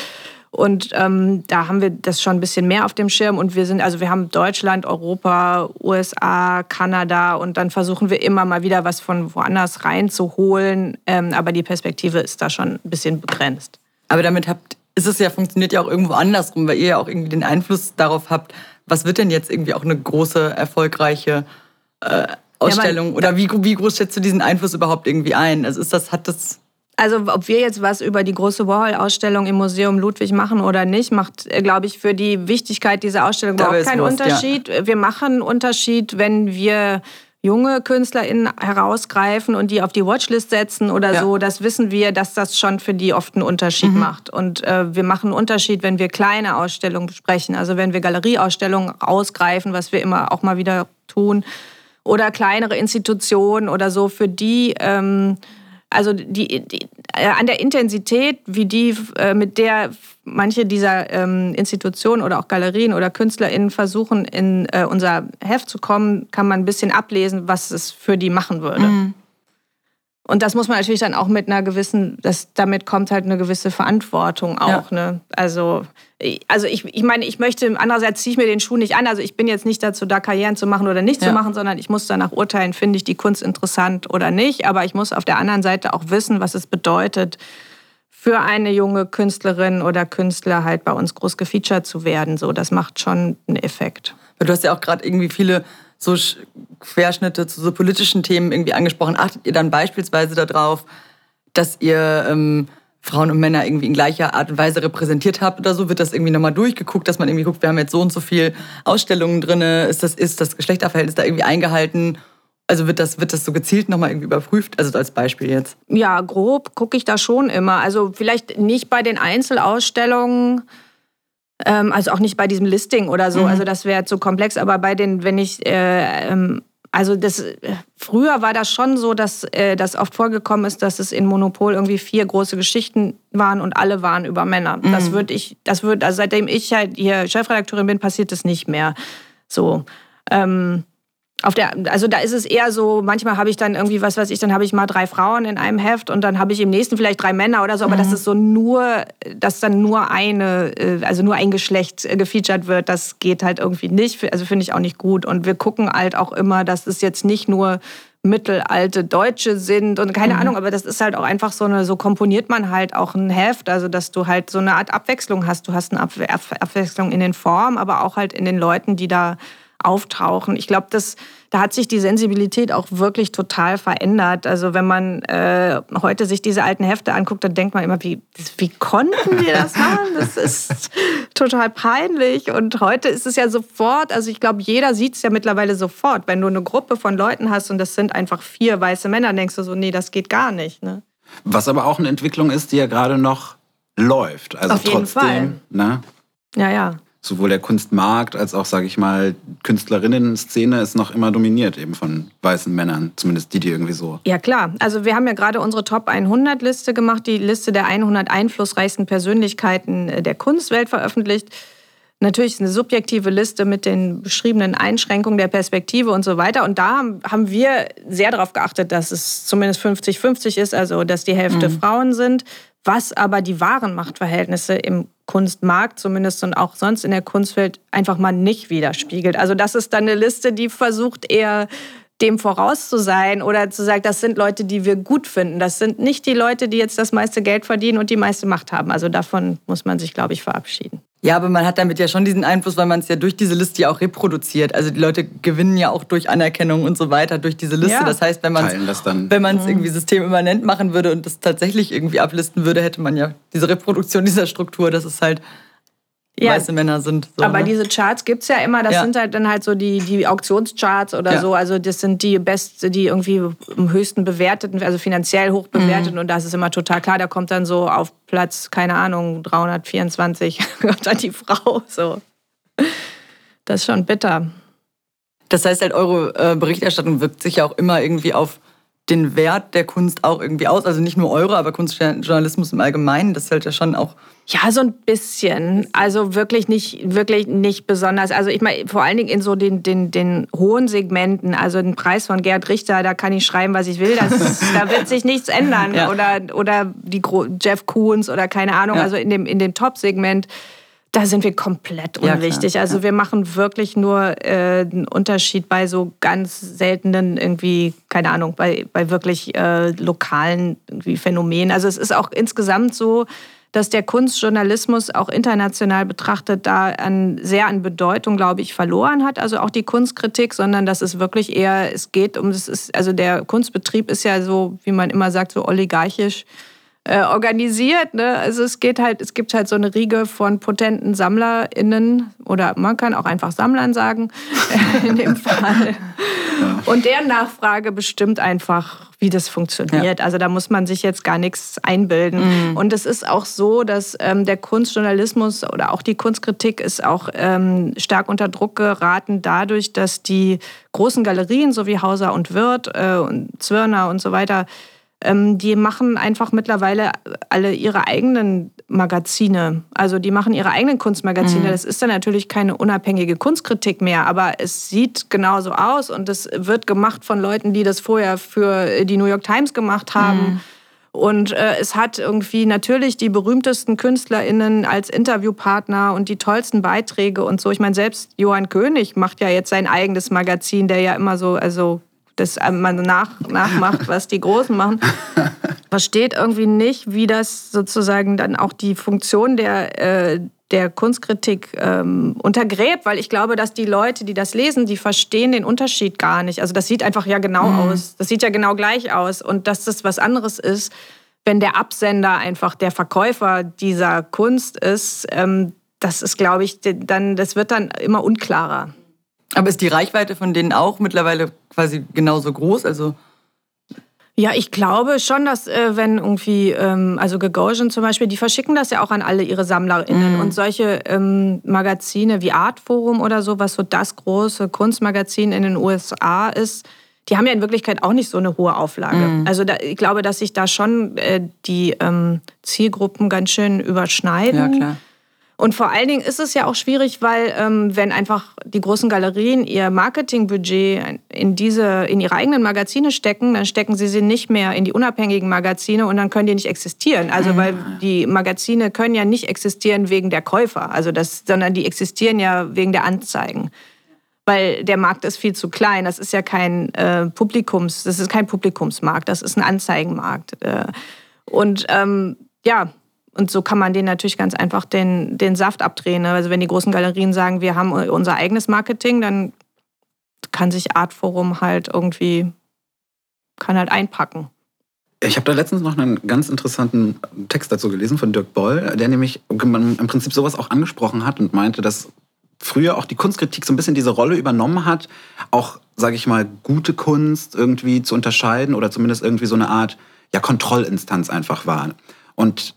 Und ähm, da haben wir das schon ein bisschen mehr auf dem Schirm. Und wir sind, also wir haben Deutschland, Europa, USA, Kanada und dann versuchen wir immer mal wieder was von woanders reinzuholen. Ähm, aber die Perspektive ist da schon ein bisschen begrenzt. Aber damit habt, ist es ja, funktioniert ja auch irgendwo andersrum, weil ihr ja auch irgendwie den Einfluss darauf habt, was wird denn jetzt irgendwie auch eine große, erfolgreiche äh, Ausstellung? Oder wie, wie groß schätzt du diesen Einfluss überhaupt irgendwie ein? Also ist das, hat das. Also ob wir jetzt was über die große Warhol-Ausstellung im Museum Ludwig machen oder nicht, macht, äh, glaube ich, für die Wichtigkeit dieser Ausstellung überhaupt keinen Wurst, ja. Unterschied. Wir machen einen Unterschied, wenn wir junge KünstlerInnen herausgreifen und die auf die Watchlist setzen oder Ja. so. Das wissen wir, dass das schon für die oft einen Unterschied Mhm. macht. Und äh, wir machen einen Unterschied, wenn wir kleine Ausstellungen besprechen. Also wenn wir Galerieausstellungen ausgreifen, was wir immer auch mal wieder tun. Oder kleinere Institutionen oder so, für die... Ähm, also die, die, äh, an der Intensität, wie die, äh, mit der manche dieser ähm, Institutionen oder auch Galerien oder KünstlerInnen versuchen, in äh, unser Heft zu kommen, kann man ein bisschen ablesen, was es für die machen würde. Und das muss man natürlich dann auch mit einer gewissen, das, damit kommt halt eine gewisse Verantwortung auch. Ne? Also, ich- also ich, ich meine, ich möchte, andererseits ziehe ich mir den Schuh nicht an. Also ich bin jetzt nicht dazu da, Karrieren zu machen oder nicht Ja. zu machen, sondern ich muss danach urteilen, finde ich die Kunst interessant oder nicht. Aber ich muss auf der anderen Seite auch wissen, was es bedeutet, für eine junge Künstlerin oder Künstler halt bei uns groß gefeatured zu werden. So, das macht schon einen Effekt. Du hast ja auch gerade irgendwie viele so Sch- Querschnitte zu so politischen Themen irgendwie angesprochen. Achtet ihr dann beispielsweise darauf, dass ihr ähm, Frauen und Männer irgendwie in gleicher Art und Weise repräsentiert habt oder so? Wird das irgendwie nochmal durchgeguckt, dass man irgendwie guckt, wir haben jetzt so und so viel Ausstellungen drin, ist das, ist das Geschlechterverhältnis da irgendwie eingehalten? Also wird das, wird das so gezielt nochmal irgendwie überprüft? Also als Beispiel jetzt. Ja, grob gucke ich da schon immer. Also vielleicht nicht bei den Einzelausstellungen, ähm, also auch nicht bei diesem Listing oder so. Mhm. Also das wäre zu komplex. Aber bei den, wenn ich, äh, ähm, also das, äh, früher war das schon so, dass äh, das oft vorgekommen ist, dass es in Monopol irgendwie vier große Geschichten waren und alle waren über Männer. Das würde ich, das wird, also seitdem ich halt hier Chefredakteurin bin, passiert das nicht mehr. So. Ähm, auf der, also da ist es eher so, manchmal habe ich dann irgendwie, was weiß ich, dann habe ich mal drei Frauen in einem Heft und dann habe ich im nächsten vielleicht drei Männer oder so, aber das ist so nur, dass dann nur eine, äh, also nur ein Geschlecht äh, gefeatured wird, das geht halt irgendwie nicht, also finde ich auch nicht gut. Und wir gucken halt auch immer, dass es jetzt nicht nur mittelalte Deutsche sind und keine Ahnung, aber das ist halt auch einfach so eine, so komponiert man halt auch ein Heft, also dass du halt so eine Art Abwechslung hast. Du hast eine Abwe Ab Abwechslung in den Formen, aber auch halt in den Leuten, die da auftauchen. Ich glaube, das da hat sich die Sensibilität auch wirklich total verändert. Also wenn man äh, heute sich diese alten Hefte anguckt, dann denkt man immer, wie, wie konnten die das machen? Das ist total peinlich. Und heute ist es ja sofort, also ich glaube, jeder sieht es ja mittlerweile sofort. Wenn du eine Gruppe von Leuten hast und das sind einfach vier weiße Männer, denkst du so, nee, das geht gar nicht. Ne? Was aber auch eine Entwicklung ist, die ja gerade noch läuft. Also Auf jeden trotzdem, Fall. Ne, Ja, ja. Sowohl der Kunstmarkt als auch, sage ich mal, Künstlerinnen-Szene ist noch immer dominiert eben von weißen Männern. Zumindest die, die irgendwie so. Ja, klar. Also wir haben ja gerade unsere Top 100 Liste gemacht, die Liste der 100 einflussreichsten Persönlichkeiten äh, der Kunstwelt veröffentlicht. Natürlich ist eine subjektive Liste mit den beschriebenen Einschränkungen der Perspektive und so weiter. Und da haben- haben wir sehr darauf geachtet, dass es zumindest 50-50 ist, also dass die Hälfte Frauen sind, was aber die wahren Machtverhältnisse im Kunstmarkt zumindest und auch sonst in der Kunstwelt einfach mal nicht widerspiegelt. Also das ist dann eine Liste, die versucht eher dem voraus zu sein oder zu sagen, das sind Leute, die wir gut finden. Das sind nicht die Leute, die jetzt das meiste Geld verdienen und die meiste Macht haben. Also davon muss man sich, glaube ich, verabschieden. Ja, aber man hat damit ja schon diesen Einfluss, weil man es ja durch diese Liste ja auch reproduziert. Also die Leute gewinnen ja auch durch Anerkennung und so weiter durch diese Liste. Ja. Das heißt, wenn man das dann. wenn man es irgendwie systemimmanent machen würde und das tatsächlich irgendwie ablisten würde, hätte man ja diese Reproduktion dieser Struktur, dass es halt Ja. weiße Männer sind. So, Aber ne? diese Charts gibt es ja immer. Das Ja. sind halt dann halt so die, die Auktionscharts oder Ja. so. Also das sind die best, die irgendwie am höchsten bewerteten, also finanziell hoch bewerteten. Und das ist immer total klar. Da kommt dann so auf Platz, keine Ahnung, 324, kommt dann die Frau. So. Das ist schon bitter. Das heißt halt, eure äh, Berichterstattung wirkt sich ja auch immer irgendwie auf den Wert der Kunst auch irgendwie aus. Also nicht nur eure, aber Kunstjournalismus im Allgemeinen. Das ist halt ja schon auch. Ja, so ein bisschen. Also wirklich nicht, wirklich nicht besonders. Also ich meine, vor allen Dingen in so den, den, den hohen Segmenten, also den Preis von Gerd Richter, da kann ich schreiben, was ich will. Das, da wird sich nichts ändern. Ja. Oder, oder die Jeff Koons oder keine Ahnung. Ja. Also in dem, in dem Top-Segment, da sind wir komplett Ja, unwichtig. klar. also wir machen wirklich nur äh, einen Unterschied bei so ganz seltenen irgendwie, keine Ahnung, bei, bei wirklich äh, lokalen irgendwie Phänomenen. Also es ist auch insgesamt so, dass der Kunstjournalismus auch international betrachtet da an, sehr an Bedeutung, glaube ich, verloren hat. Also auch die Kunstkritik, sondern dass es wirklich eher, es geht um, das ist, also der Kunstbetrieb ist ja so, wie man immer sagt, so oligarchisch äh, organisiert. Ne? Also es geht halt, es gibt halt so eine Riege von potenten SammlerInnen oder man kann auch einfach Sammlern sagen, in dem Fall. Und deren Nachfrage bestimmt einfach, wie das funktioniert. Also da muss man sich jetzt gar nichts einbilden. Und es ist auch so, dass ähm, der Kunstjournalismus oder auch die Kunstkritik ist auch ähm, stark unter Druck geraten dadurch, dass die großen Galerien, so wie Hauser und Wirth äh, und Zwirner und so weiter, ähm, die machen einfach mittlerweile alle ihre eigenen Magazine. Also die machen ihre eigenen Kunstmagazine. Das ist dann natürlich keine unabhängige Kunstkritik mehr, aber es sieht genauso aus und es wird gemacht von Leuten, die das vorher für die New York Times gemacht haben. Und äh, es hat irgendwie natürlich die berühmtesten KünstlerInnen als Interviewpartner und die tollsten Beiträge und so. Ich meine, selbst Johann König macht ja jetzt sein eigenes Magazin, der ja immer so, also das äh, man nach, nachmacht, was die Großen machen. Versteht irgendwie nicht, wie das sozusagen dann auch die Funktion der, äh, der Kunstkritik ähm, untergräbt, weil ich glaube, dass die Leute, die das lesen, die verstehen den Unterschied gar nicht. Also das sieht einfach ja genau aus. Das sieht ja genau gleich aus. Und dass das was anderes ist, wenn der Absender einfach der Verkäufer dieser Kunst ist, ähm, das ist, glaube ich, dann, das wird dann immer unklarer. Aber ist die Reichweite von denen auch mittlerweile quasi genauso groß? Also Ja, ich glaube schon, dass äh, wenn irgendwie, ähm, also Gagosian zum Beispiel, die verschicken das ja auch an alle ihre SammlerInnen. Und solche ähm, Magazine wie Artforum oder so, was so das große Kunstmagazin in den USA ist, die haben ja in Wirklichkeit auch nicht so eine hohe Auflage. Also da, ich glaube, dass sich da schon äh, die ähm, Zielgruppen ganz schön überschneiden. ja klar. Und vor allen Dingen ist es ja auch schwierig, weil ähm, wenn einfach die großen Galerien ihr Marketingbudget in diese in ihre eigenen Magazine stecken, dann stecken sie sie nicht mehr in die unabhängigen Magazine und dann können die nicht existieren. Also weil die Magazine können ja nicht existieren wegen der Käufer, also das, sondern die existieren ja wegen der Anzeigen. Weil der Markt ist viel zu klein. Das ist ja kein äh, Publikums, das ist kein Publikumsmarkt, das ist ein Anzeigenmarkt. Äh, und ähm, ja, und so kann man den natürlich ganz einfach den, den Saft abdrehen. ne? Also wenn die großen Galerien sagen, wir haben unser eigenes Marketing, dann kann sich Artforum halt irgendwie, kann halt einpacken. Ich habe da letztens noch einen ganz interessanten Text dazu gelesen von Dirk Boll, der nämlich im Prinzip sowas auch angesprochen hat und meinte, dass früher auch die Kunstkritik so ein bisschen diese Rolle übernommen hat, auch, sage ich mal, gute Kunst irgendwie zu unterscheiden oder zumindest irgendwie so eine Art ja, Kontrollinstanz einfach war. Und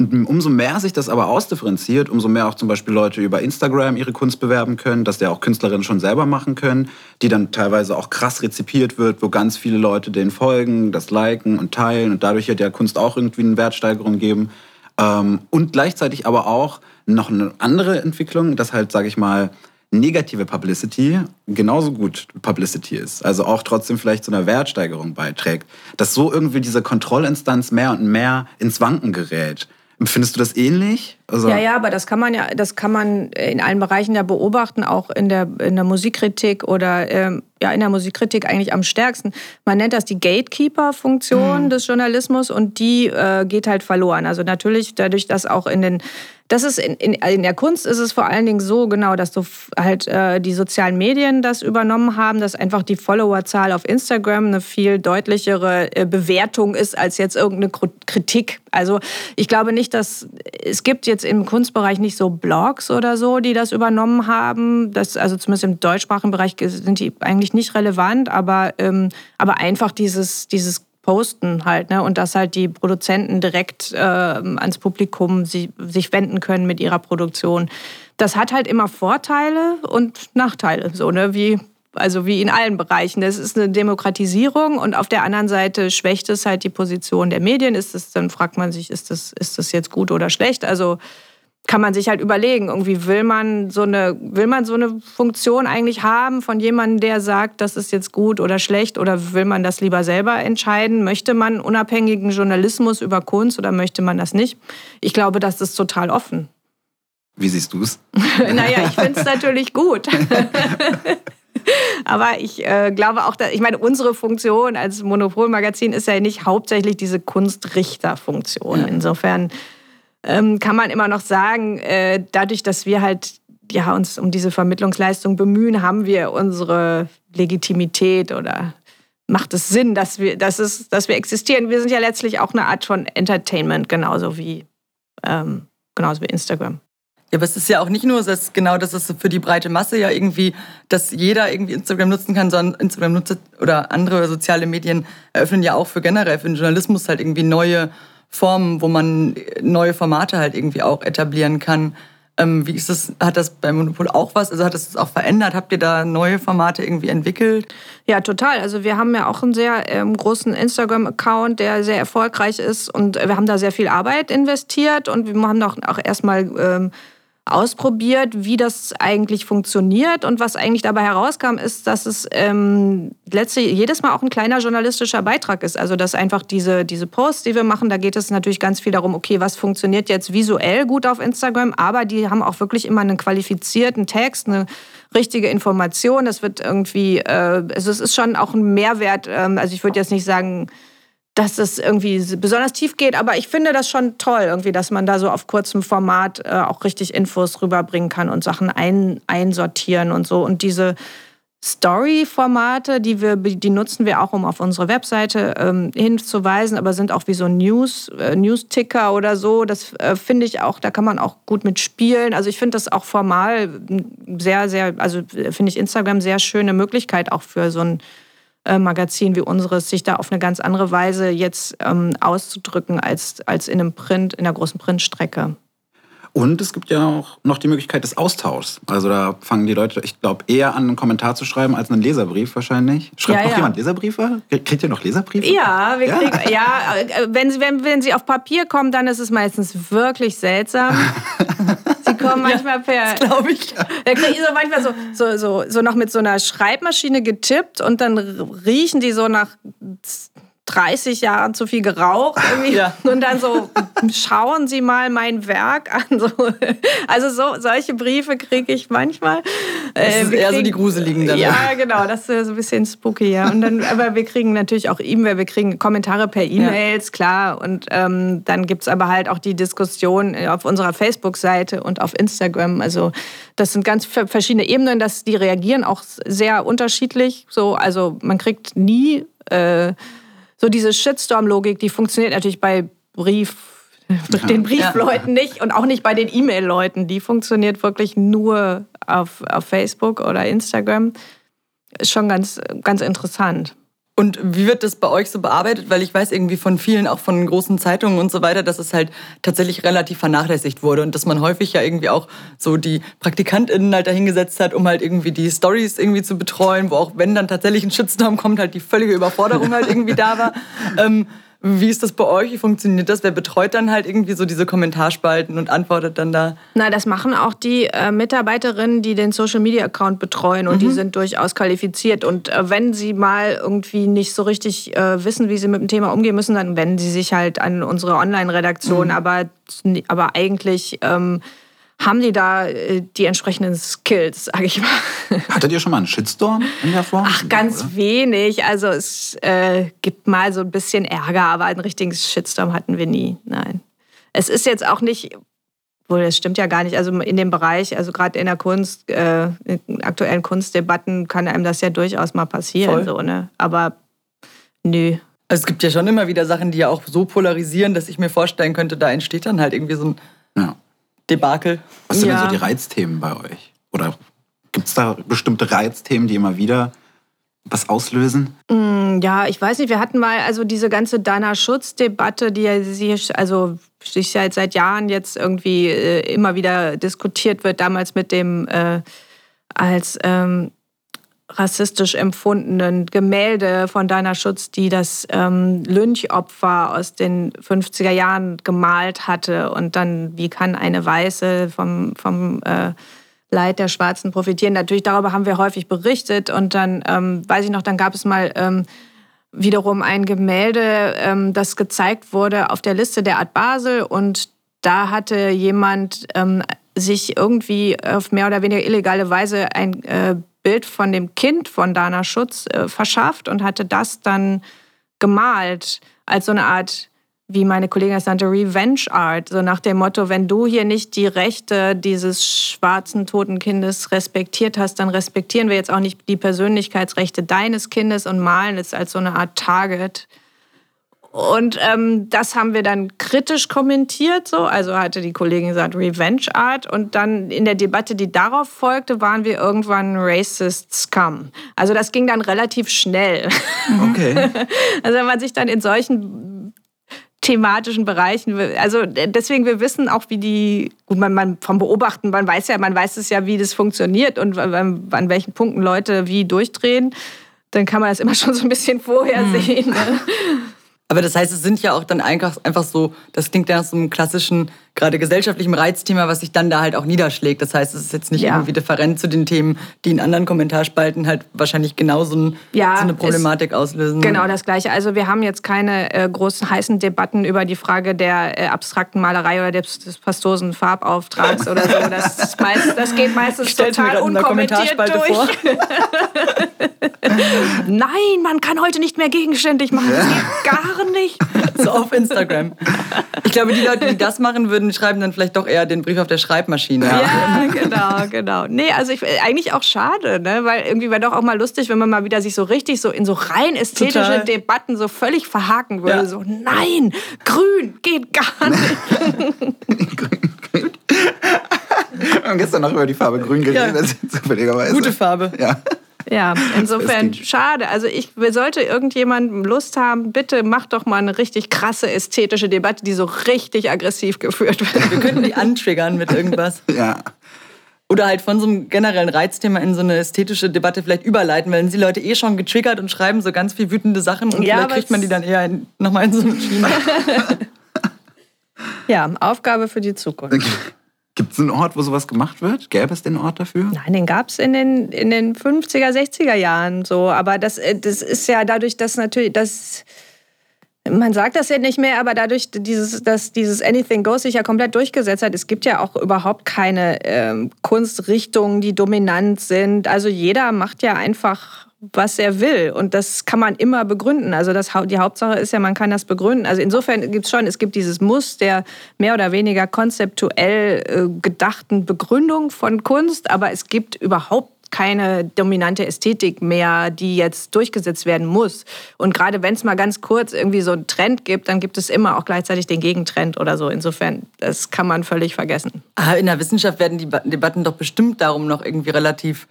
Umso mehr sich das aber ausdifferenziert, umso mehr auch zum Beispiel Leute über Instagram ihre Kunst bewerben können, dass der auch Künstlerinnen schon selber machen können, die dann teilweise auch krass rezipiert wird, wo ganz viele Leute denen folgen, das liken und teilen und dadurch ja der Kunst auch irgendwie eine Wertsteigerung geben. Ähm, und gleichzeitig aber auch noch eine andere Entwicklung, dass halt, sage ich mal, negative Publicity genauso gut Publicity ist, also auch trotzdem vielleicht zu einer Wertsteigerung beiträgt, dass so irgendwie diese Kontrollinstanz mehr und mehr ins Wanken gerät. Findest du das ähnlich? Also ja, ja, aber das kann man ja, das kann man in allen Bereichen ja beobachten, auch in der, in der Musikkritik oder ähm, ja in der Musikkritik eigentlich am stärksten. Man nennt das die Gatekeeper-Funktion mhm. des Journalismus und die äh, geht halt verloren. Also natürlich dadurch, dass auch in den das ist in, in, in, der Kunst ist es vor allen Dingen so genau, dass du halt äh, die sozialen Medien das übernommen haben, dass einfach die Followerzahl auf Instagram eine viel deutlichere äh, Bewertung ist als jetzt irgendeine Kritik. Also ich glaube nicht, dass es gibt jetzt im Kunstbereich nicht so Blogs oder so, die das übernommen haben. Das, also zumindest im deutschsprachigen Bereich sind die eigentlich nicht relevant, aber, ähm, aber einfach dieses, dieses posten halt, ne? Und dass halt die Produzenten direkt äh, ans Publikum sie, sich wenden können mit ihrer Produktion. Das hat halt immer Vorteile und Nachteile, so, ne? Wie, also wie in allen Bereichen. Das ist eine Demokratisierung und auf der anderen Seite schwächt es halt die Position der Medien. Ist es, dann fragt man sich, ist das, ist das jetzt gut oder schlecht? Also kann man sich halt überlegen, irgendwie will man so eine, will man so eine Funktion eigentlich haben von jemandem, der sagt, das ist jetzt gut oder schlecht oder will man das lieber selber entscheiden? Möchte man unabhängigen Journalismus über Kunst oder möchte man das nicht? Ich glaube, das ist total offen. Wie siehst du es? naja, ich finde es natürlich gut. Aber ich äh, glaube auch, dass, ich meine, unsere Funktion als Monopolmagazin ist ja nicht hauptsächlich diese Kunstrichterfunktion. Ja. Insofern ähm, kann man immer noch sagen, äh, dadurch, dass wir halt ja, uns um diese Vermittlungsleistung bemühen, haben wir unsere Legitimität oder macht es Sinn, dass wir, dass es, dass wir existieren. Wir sind ja letztlich auch eine Art von Entertainment, genauso wie, ähm, genauso wie Instagram. Ja, aber es ist ja auch nicht nur, dass genau das ist für die breite Masse ja irgendwie, dass jeder irgendwie Instagram nutzen kann, sondern Instagram nutzt oder andere soziale Medien eröffnen ja auch für generell für den Journalismus halt irgendwie neue Formen, wo man neue Formate halt irgendwie auch etablieren kann. Ähm, wie ist das? Hat das bei Monopol auch was? Also hat das auch verändert? Habt ihr da neue Formate irgendwie entwickelt? Ja, total. Also wir haben ja auch einen sehr ähm, großen Instagram-Account, der sehr erfolgreich ist und wir haben da sehr viel Arbeit investiert und wir haben auch, auch erstmal ähm, ausprobiert, wie das eigentlich funktioniert. Und was eigentlich dabei herauskam, ist, dass es ähm, letztlich jedes Mal auch ein kleiner journalistischer Beitrag ist. Also dass einfach diese, diese Posts, die wir machen, da geht es natürlich ganz viel darum, okay, was funktioniert jetzt visuell gut auf Instagram, aber die haben auch wirklich immer einen qualifizierten Text, eine richtige Information. Das wird irgendwie, äh, also es ist schon auch ein Mehrwert. Ähm, also ich würde jetzt nicht sagen, dass es irgendwie besonders tief geht. Aber ich finde das schon toll, irgendwie, dass man da so auf kurzem Format äh, auch richtig Infos rüberbringen kann und Sachen ein, einsortieren und so. Und diese Story-Formate, die wir, die nutzen wir auch, um auf unsere Webseite ähm, hinzuweisen, aber sind auch wie so News, äh, News-Ticker oder so. Das äh, finde ich auch, da kann man auch gut mit spielen. Also ich finde das auch formal sehr, sehr, also finde ich Instagram sehr schöne Möglichkeit auch für so ein äh, Magazin wie unseres, sich da auf eine ganz andere Weise jetzt ähm, auszudrücken als, als in einem Print, in der großen Printstrecke. Und es gibt ja auch noch die Möglichkeit des Austauschs. Also da fangen die Leute, ich glaube, eher an, einen Kommentar zu schreiben als einen Leserbrief wahrscheinlich. Schreibt ja, noch ja. jemand Leserbriefe? Kriegt ihr noch Leserbriefe? Ja, ja? Kriegen, ja äh, wenn, sie, wenn, wenn sie auf Papier kommen, dann ist es meistens wirklich seltsam. sie kommen manchmal per. glaube ich. Da kriegen so manchmal so, so, so, so noch mit so einer Schreibmaschine getippt und dann riechen die so nach 30 Jahren zu viel geraucht ja. und dann so schauen Sie mal mein Werk an. So. Also so solche Briefe kriege ich manchmal. Das ist äh, eher kriegen, so die gruseligen dann. Ja, genau, das ist so ein bisschen spooky. Ja. Und dann, aber wir kriegen natürlich auch E-Mail, wir kriegen Kommentare per E-Mails, ja. klar. Und ähm, dann gibt es aber halt auch die Diskussion auf unserer Facebook-Seite und auf Instagram. Also das sind ganz verschiedene Ebenen, dass die reagieren auch sehr unterschiedlich. So, also man kriegt nie äh, so diese Shitstorm-Logik, die funktioniert natürlich bei Brief, den Briefleuten nicht und auch nicht bei den E-Mail-Leuten. Die funktioniert wirklich nur auf, auf Facebook oder Instagram. Ist schon ganz, ganz interessant. Und wie wird das bei euch so bearbeitet? Weil ich weiß irgendwie von vielen, auch von großen Zeitungen und so weiter, dass es halt tatsächlich relativ vernachlässigt wurde und dass man häufig ja irgendwie auch so die PraktikantInnen halt dahingesetzt hat, um halt irgendwie die Stories irgendwie zu betreuen, wo auch wenn dann tatsächlich ein Shitstorm kommt, halt die völlige Überforderung halt irgendwie da war. Ähm, wie ist das bei euch? Wie funktioniert das? Wer betreut dann halt irgendwie so diese Kommentarspalten und antwortet dann da? Na, das machen auch die äh, Mitarbeiterinnen, die den Social Media Account betreuen und mhm. die sind durchaus qualifiziert. Und äh, wenn sie mal irgendwie nicht so richtig äh, wissen, wie sie mit dem Thema umgehen müssen, dann wenden sie sich halt an unsere Online-Redaktion. Mhm. Aber, aber eigentlich. Ähm, haben die da äh, die entsprechenden Skills, sage ich mal. Hattet ihr schon mal einen Shitstorm in der Form? Ach, ganz oder? wenig. Also es äh, gibt mal so ein bisschen Ärger, aber einen richtigen Shitstorm hatten wir nie. Nein. Es ist jetzt auch nicht, wohl, das stimmt ja gar nicht. Also in dem Bereich, also gerade in der Kunst, äh, in aktuellen Kunstdebatten kann einem das ja durchaus mal passieren. So, ne? Aber nö. Also es gibt ja schon immer wieder Sachen, die ja auch so polarisieren, dass ich mir vorstellen könnte, da entsteht dann halt irgendwie so ein ja. Debakel. Was sind ja. denn so die Reizthemen bei euch? Oder gibt es da bestimmte Reizthemen, die immer wieder was auslösen? Mm, ja, ich weiß nicht. Wir hatten mal also diese ganze Dana-Schutz-Debatte, die ja also sich seit, seit Jahren jetzt irgendwie äh, immer wieder diskutiert wird. Damals mit dem äh, als ähm, rassistisch empfundenen Gemälde von Dana Schutz, die das ähm, Lynchopfer aus den 50er Jahren gemalt hatte. Und dann, wie kann eine Weiße vom, vom äh, Leid der Schwarzen profitieren? Natürlich, darüber haben wir häufig berichtet. Und dann, ähm, weiß ich noch, dann gab es mal ähm, wiederum ein Gemälde, ähm, das gezeigt wurde auf der Liste der Art Basel. Und da hatte jemand ähm, sich irgendwie auf mehr oder weniger illegale Weise ein äh, Bild von dem Kind von Dana Schutz äh, verschafft und hatte das dann gemalt als so eine Art, wie meine Kollegin es nannte, Revenge Art. So nach dem Motto, wenn du hier nicht die Rechte dieses schwarzen toten Kindes respektiert hast, dann respektieren wir jetzt auch nicht die Persönlichkeitsrechte deines Kindes und malen es als so eine Art Target und ähm, das haben wir dann kritisch kommentiert, so. Also hatte die Kollegin gesagt, Revenge Art. Und dann in der Debatte, die darauf folgte, waren wir irgendwann Racist Scum. Also das ging dann relativ schnell. Okay. also wenn man sich dann in solchen thematischen Bereichen, also deswegen, wir wissen auch, wie die, gut, man, man vom Beobachten, man weiß ja, man weiß es ja, wie das funktioniert und an, an welchen Punkten Leute wie durchdrehen. Dann kann man das immer schon so ein bisschen vorher mhm. sehen. Ne? Aber das heißt, es sind ja auch dann einfach, einfach so, das klingt ja nach so einem klassischen, gerade gesellschaftlichen Reizthema, was sich dann da halt auch niederschlägt. Das heißt, es ist jetzt nicht ja. irgendwie different zu den Themen, die in anderen Kommentarspalten halt wahrscheinlich genauso ein, ja, so eine Problematik auslösen. Genau das Gleiche. Also wir haben jetzt keine äh, großen heißen Debatten über die Frage der äh, abstrakten Malerei oder des, des pastosen Farbauftrags oder so. Das, das, meist, das geht meistens total unkommentiert durch. Nein, man kann heute nicht mehr gegenständig machen. Das geht gar nicht. So auf Instagram. Ich glaube, die Leute, die das machen würden, schreiben dann vielleicht doch eher den Brief auf der Schreibmaschine. Ja, genau, genau. Nee, also ich, eigentlich auch schade, ne? weil irgendwie wäre doch auch mal lustig, wenn man mal wieder sich so richtig so in so rein ästhetische Total. Debatten so völlig verhaken würde. Ja. So, nein, grün geht gar nicht. grün, grün. Wir haben gestern noch über die Farbe grün geredet, ja. zufälligerweise. Gute Farbe. Ja. Ja, insofern schade. Also ich sollte irgendjemand Lust haben, bitte mach doch mal eine richtig krasse ästhetische Debatte, die so richtig aggressiv geführt wird. Wir könnten die antriggern mit irgendwas. Ja. Oder halt von so einem generellen Reizthema in so eine ästhetische Debatte vielleicht überleiten, weil die Leute eh schon getriggert und schreiben so ganz viel wütende Sachen und ja, vielleicht kriegt man die dann eher nochmal in so eine Schiene. ja, Aufgabe für die Zukunft. Gibt es einen Ort, wo sowas gemacht wird? Gäbe es den Ort dafür? Nein, den gab es in den, in den 50er, 60er Jahren so. Aber das, äh, das ist ja dadurch, dass natürlich, das, man sagt das ja nicht mehr, aber dadurch, dieses, dass dieses Anything Goes sich ja komplett durchgesetzt hat, es gibt ja auch überhaupt keine ähm, Kunstrichtungen, die dominant sind. Also jeder macht ja einfach was er will. Und das kann man immer begründen. Also das, die Hauptsache ist ja, man kann das begründen. Also insofern gibt es schon, es gibt dieses Muss der mehr oder weniger konzeptuell äh, gedachten Begründung von Kunst, aber es gibt überhaupt keine dominante Ästhetik mehr, die jetzt durchgesetzt werden muss. Und gerade wenn es mal ganz kurz irgendwie so einen Trend gibt, dann gibt es immer auch gleichzeitig den Gegentrend oder so. Insofern, das kann man völlig vergessen. Ah, in der Wissenschaft werden die Debatten doch bestimmt darum noch irgendwie relativ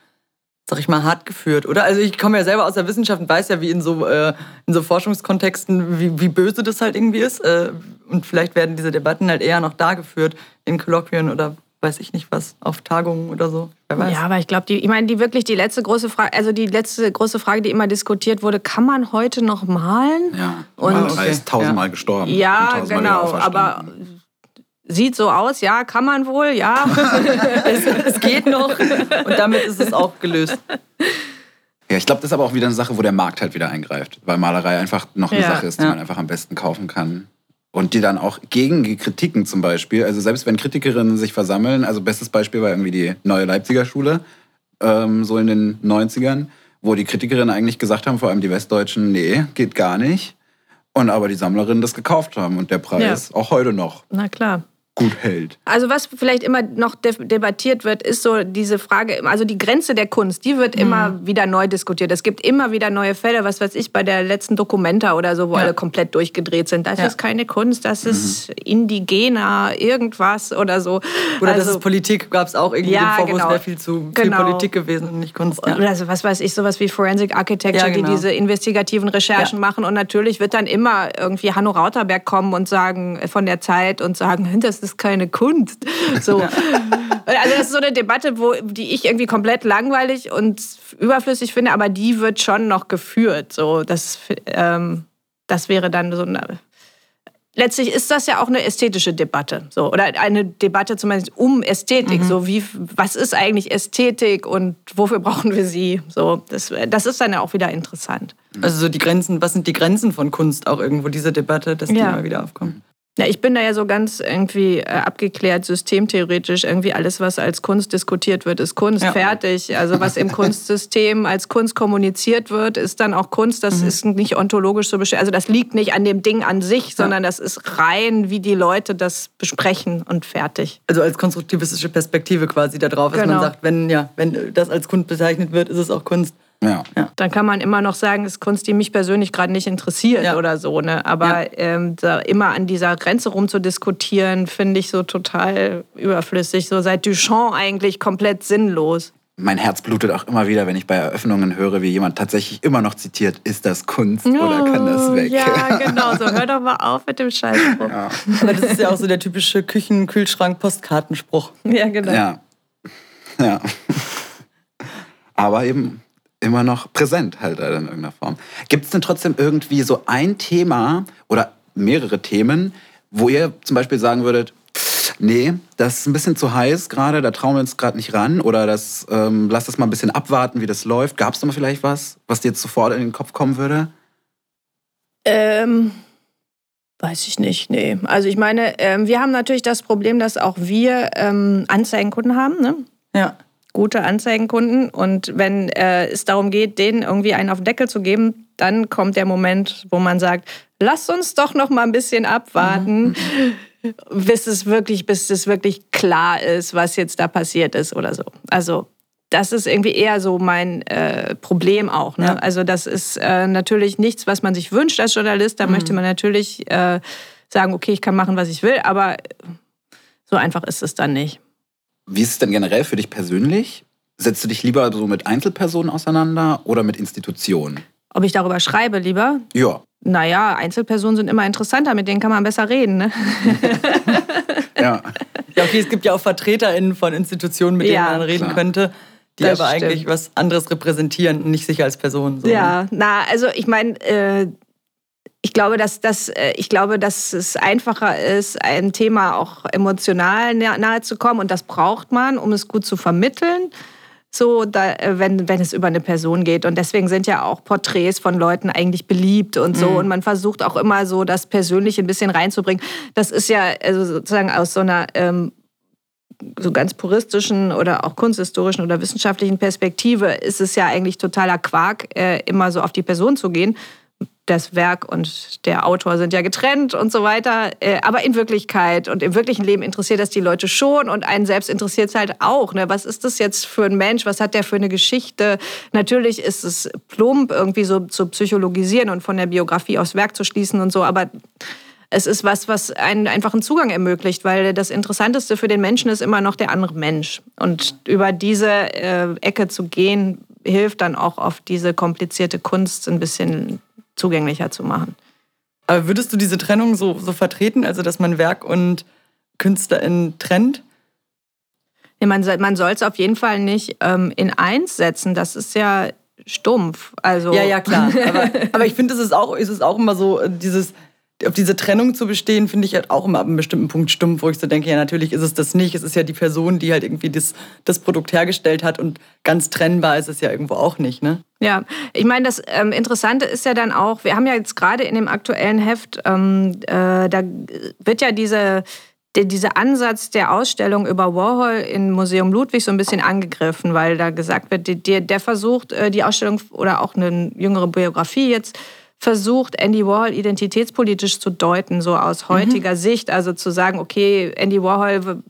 sag ich mal, hart geführt, oder? Also ich komme ja selber aus der Wissenschaft und weiß ja, wie in so, äh, in so Forschungskontexten, wie, wie böse das halt irgendwie ist. Äh, und vielleicht werden diese Debatten halt eher noch da geführt, in Kolloquien oder weiß ich nicht was, auf Tagungen oder so. Wer weiß. Ja, aber ich glaube, ich meine, die wirklich die letzte große Frage, also die letzte große Frage, die immer diskutiert wurde, kann man heute noch malen? Ja, und okay. ist tausendmal ja. gestorben. Ja, tausendmal genau, aber sieht so aus, ja, kann man wohl, ja. es, es, geht noch und damit ist es auch gelöst. Ja, ich glaube, das ist aber auch wieder eine Sache, wo der Markt halt wieder eingreift, weil Malerei einfach noch eine ja, Sache ist, die ja. man einfach am besten kaufen kann. Und die dann auch gegen die Kritiken zum Beispiel, also selbst wenn Kritikerinnen sich versammeln, also bestes Beispiel war irgendwie die neue Leipziger Schule, ähm, so in den 90ern, wo die Kritikerinnen eigentlich gesagt haben, vor allem die Westdeutschen, nee, geht gar nicht. Und aber die Sammlerinnen das gekauft haben und der Preis ja. auch heute noch. Na klar gut hält. Also was vielleicht immer noch debattiert wird, ist so diese Frage, also die Grenze der Kunst, die wird mhm. immer wieder neu diskutiert. Es gibt immer wieder neue Fälle, was weiß ich, bei der letzten Dokumenta oder so, wo ja. alle komplett durchgedreht sind. Das ja. ist keine Kunst, das mhm. ist indigener, irgendwas oder so. Oder also, das ist Politik, gab es auch irgendwie ja, den Vorwurf, genau. wäre viel zu viel genau. Politik gewesen und nicht Kunst. Ja. Also was weiß ich, sowas wie Forensic Architecture, genau. die diese investigativen Recherchen machen und natürlich wird dann immer irgendwie Hanno Rauterberg kommen und sagen, von der Zeit und sagen, das ist keine Kunst. So. Also das ist so eine Debatte, wo, die ich irgendwie komplett langweilig und überflüssig finde, aber die wird schon noch geführt. So, das, ähm, das wäre dann so eine. Letztlich ist das ja auch eine ästhetische Debatte, so oder eine Debatte zumindest um Ästhetik. Mhm. So wie was ist eigentlich Ästhetik und wofür brauchen wir sie? So das, das ist dann ja auch wieder interessant. Also so die Grenzen, was sind die Grenzen von Kunst auch irgendwo diese Debatte, dass die ja. immer wieder aufkommen? Ja, ich bin da ja so ganz irgendwie äh, abgeklärt, systemtheoretisch. Irgendwie alles, was als Kunst diskutiert wird, ist Kunst. Ja. Fertig. Also was im Kunstsystem als Kunst kommuniziert wird, ist dann auch Kunst. Das mhm. ist nicht ontologisch so bestimmt. Also das liegt nicht an dem Ding an sich, sondern das ist rein, wie die Leute das besprechen und fertig. Also als konstruktivistische Perspektive quasi darauf, dass genau. man sagt, wenn, ja, wenn das als Kunst bezeichnet wird, ist es auch Kunst. Ja. ja. Dann kann man immer noch sagen, es ist Kunst, die mich persönlich gerade nicht interessiert ja. oder so. Ne? Aber ja. ähm, immer an dieser Grenze rumzudiskutieren, finde ich so total überflüssig. So seit Duchamp eigentlich komplett sinnlos. Mein Herz blutet auch immer wieder, wenn ich bei Eröffnungen höre, wie jemand tatsächlich immer noch zitiert, ist das Kunst oh, oder kann das weg? Ja, genau, so hör doch mal auf mit dem Scheißspruch. Ja. Aber das ist ja auch so der typische Küchen-Kühlschrank-Postkartenspruch. Ja, genau. Ja. ja. Aber eben immer noch präsent halt in irgendeiner Form. Gibt es denn trotzdem irgendwie so ein Thema oder mehrere Themen, wo ihr zum Beispiel sagen würdet, nee, das ist ein bisschen zu heiß gerade, da trauen wir uns gerade nicht ran oder das, ähm, lass das mal ein bisschen abwarten, wie das läuft. Gab es da mal vielleicht was, was dir jetzt sofort in den Kopf kommen würde? Ähm, weiß ich nicht, nee. Also ich meine, ähm, wir haben natürlich das Problem, dass auch wir ähm, Anzeigenkunden haben, ne? Ja gute Anzeigenkunden. Und wenn äh, es darum geht, denen irgendwie einen auf den Deckel zu geben, dann kommt der Moment, wo man sagt, lass uns doch noch mal ein bisschen abwarten, mhm. bis es wirklich, bis es wirklich klar ist, was jetzt da passiert ist oder so. Also das ist irgendwie eher so mein äh, Problem auch. Ne? Ja. Also das ist äh, natürlich nichts, was man sich wünscht als Journalist. Da mhm. möchte man natürlich äh, sagen, okay, ich kann machen, was ich will, aber so einfach ist es dann nicht. Wie ist es denn generell für dich persönlich? Setzt du dich lieber so mit Einzelpersonen auseinander oder mit Institutionen? Ob ich darüber schreibe lieber? Ja. Naja, Einzelpersonen sind immer interessanter, mit denen kann man besser reden. Ne? ja. Ja, okay, es gibt ja auch VertreterInnen von Institutionen, mit denen ja, man reden klar. könnte, die das aber stimmt. eigentlich was anderes repräsentieren, nicht sich als Person. So. Ja, na, also ich meine, äh, ich glaube, dass, dass, äh, ich glaube, dass es einfacher ist, ein Thema auch emotional nahe zu kommen. Und das braucht man, um es gut zu vermitteln. So, da, äh, wenn, wenn es über eine Person geht. Und deswegen sind ja auch Porträts von Leuten eigentlich beliebt und so. Mhm. Und man versucht auch immer so, das Persönliche ein bisschen reinzubringen. Das ist ja also sozusagen aus so einer ähm, so ganz puristischen oder auch kunsthistorischen oder wissenschaftlichen Perspektive ist es ja eigentlich totaler Quark, äh, immer so auf die Person zu gehen das Werk und der Autor sind ja getrennt und so weiter. Äh, aber in Wirklichkeit und im wirklichen Leben interessiert das die Leute schon und einen selbst interessiert es halt auch. Ne? Was ist das jetzt für ein Mensch? Was hat der für eine Geschichte? Natürlich ist es plump, irgendwie so zu psychologisieren und von der Biografie aufs Werk zu schließen und so, aber es ist was, was einen einfachen Zugang ermöglicht, weil das Interessanteste für den Menschen ist immer noch der andere Mensch. Und über diese äh, Ecke zu gehen, hilft dann auch auf diese komplizierte Kunst ein bisschen zugänglicher zu machen. Aber würdest du diese Trennung so, so vertreten, also dass man Werk und Künstlerin trennt? Nee, man, man soll es auf jeden Fall nicht ähm, in eins setzen. Das ist ja stumpf. Also ja, ja, klar. Aber, aber ich finde, es ist auch, es ist auch immer so, äh, dieses, auf diese Trennung zu bestehen, finde ich halt auch immer ab einem bestimmten Punkt stumpf, wo ich so denke, ja, natürlich ist es das nicht. Es ist ja die Person, die halt irgendwie das, das Produkt hergestellt hat und ganz trennbar ist es ja irgendwo auch nicht, ne? Ja, ich meine, das ähm, Interessante ist ja dann auch, wir haben ja jetzt gerade in dem aktuellen Heft, ähm, äh, da wird ja diese dieser Ansatz der Ausstellung über Warhol im Museum Ludwig so ein bisschen angegriffen, weil da gesagt wird, der, der versucht, äh, die Ausstellung oder auch eine jüngere Biografie jetzt versucht, Andy Warhol identitätspolitisch zu deuten, so aus mhm. heutiger mhm. Sicht. Also zu sagen, okay, Andy Warhol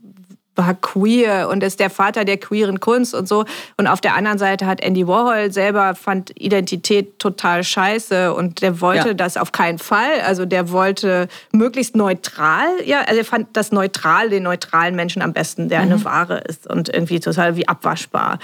war queer und ist der Vater der queeren Kunst und so. Und auf der anderen Seite hat Andy Warhol selber fand Identität total scheiße und der wollte ja. das auf keinen Fall. Also der wollte möglichst neutral, ja, also er fand das neutral, den neutralen Menschen am besten, der mhm. eine Ware ist und irgendwie total wie abwaschbar.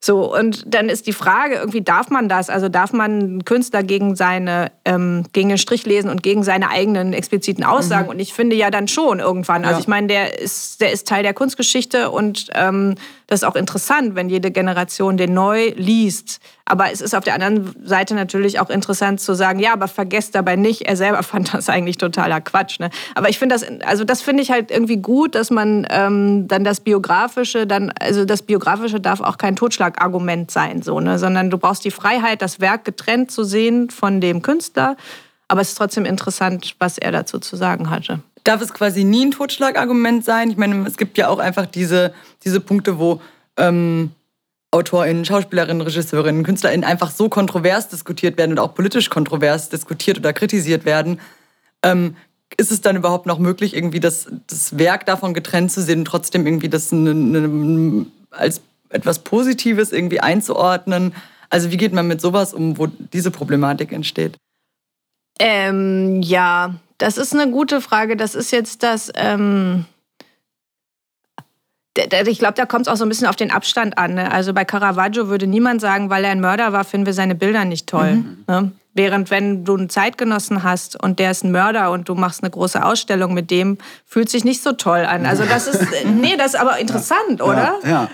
So, und dann ist die Frage, irgendwie darf man das? Also darf man einen Künstler gegen seine, ähm, gegen den Strich lesen und gegen seine eigenen expliziten Aussagen? Mhm. Und ich finde ja dann schon irgendwann. Also ja. ich meine, der ist, der ist Teil der Kunstgeschichte und ähm, das ist auch interessant, wenn jede Generation den neu liest. Aber es ist auf der anderen Seite natürlich auch interessant zu sagen, ja, aber vergesst dabei nicht, er selber fand das eigentlich totaler Quatsch. Ne? Aber ich finde das, also das finde ich halt irgendwie gut, dass man ähm, dann das Biografische, dann, also das Biografische darf auch kein Totschlagargument sein, so, ne? sondern du brauchst die Freiheit, das Werk getrennt zu sehen von dem Künstler. Aber es ist trotzdem interessant, was er dazu zu sagen hatte. Darf es quasi nie ein Totschlagargument sein? Ich meine, es gibt ja auch einfach diese, diese Punkte, wo ähm, AutorInnen, Schauspielerinnen, Regisseurinnen, KünstlerInnen einfach so kontrovers diskutiert werden und auch politisch kontrovers diskutiert oder kritisiert werden, ähm, ist es dann überhaupt noch möglich, irgendwie das, das Werk davon getrennt zu sehen und trotzdem irgendwie das eine, eine, als etwas Positives irgendwie einzuordnen? Also wie geht man mit sowas um, wo diese Problematik entsteht? Ähm, ja, das ist eine gute Frage. Das ist jetzt das. Ähm ich glaube, da kommt es auch so ein bisschen auf den Abstand an. Ne? Also bei Caravaggio würde niemand sagen, weil er ein Mörder war, finden wir seine Bilder nicht toll. Mhm. Ne? Während wenn du einen Zeitgenossen hast und der ist ein Mörder und du machst eine große Ausstellung mit dem, fühlt sich nicht so toll an. Also das ist, nee, das ist aber interessant, ja. oder? Ja. ja.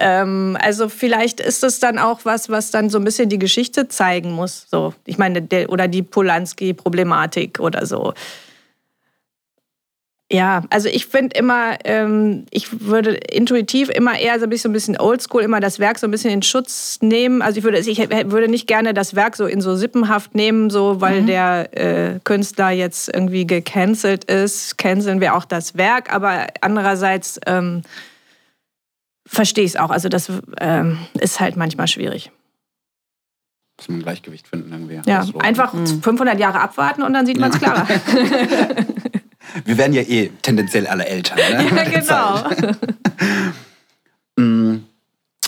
Ähm, also vielleicht ist es dann auch was, was dann so ein bisschen die Geschichte zeigen muss. So, ich meine, der, oder die Polanski-Problematik oder so. Ja, also ich finde immer, ähm, ich würde intuitiv immer eher so ein bisschen, ein bisschen oldschool, immer das Werk so ein bisschen in Schutz nehmen. Also ich würde, ich würde nicht gerne das Werk so in so Sippenhaft nehmen, so weil mhm. der äh, Künstler jetzt irgendwie gecancelt ist. Canceln wir auch das Werk, aber andererseits ähm, verstehe ich es auch. Also das ähm, ist halt manchmal schwierig. Muss man ein Gleichgewicht finden irgendwie. Ja, einfach mhm. 500 Jahre abwarten und dann sieht man es klarer. Wir werden ja eh tendenziell alle älter. Ne? Ja, genau. Mm,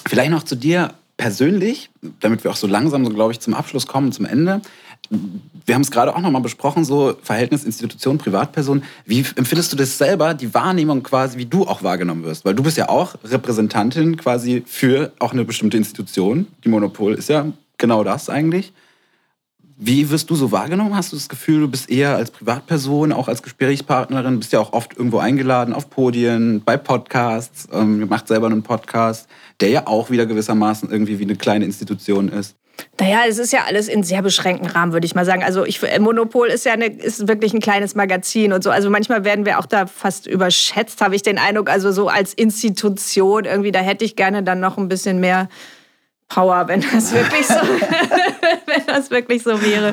vielleicht noch zu dir persönlich, damit wir auch so langsam, so glaube ich, zum Abschluss kommen, zum Ende. Wir haben es gerade auch nochmal besprochen, so Verhältnis Institution, Privatperson. Wie empfindest du das selber, die Wahrnehmung quasi, wie du auch wahrgenommen wirst? Weil du bist ja auch Repräsentantin quasi für auch eine bestimmte Institution. Die Monopol ist ja genau das eigentlich. Wie wirst du so wahrgenommen? Hast du das Gefühl, du bist eher als Privatperson, auch als Gesprächspartnerin, bist ja auch oft irgendwo eingeladen auf Podien, bei Podcasts, ähm, macht selber einen Podcast, der ja auch wieder gewissermaßen irgendwie wie eine kleine Institution ist. Naja, es ist ja alles in sehr beschränkten Rahmen, würde ich mal sagen. Also ich, Monopol ist ja eine, ist wirklich ein kleines Magazin und so. Also manchmal werden wir auch da fast überschätzt, habe ich den Eindruck. Also so als Institution irgendwie, da hätte ich gerne dann noch ein bisschen mehr Power, wenn das wirklich so, wenn das wirklich so wäre.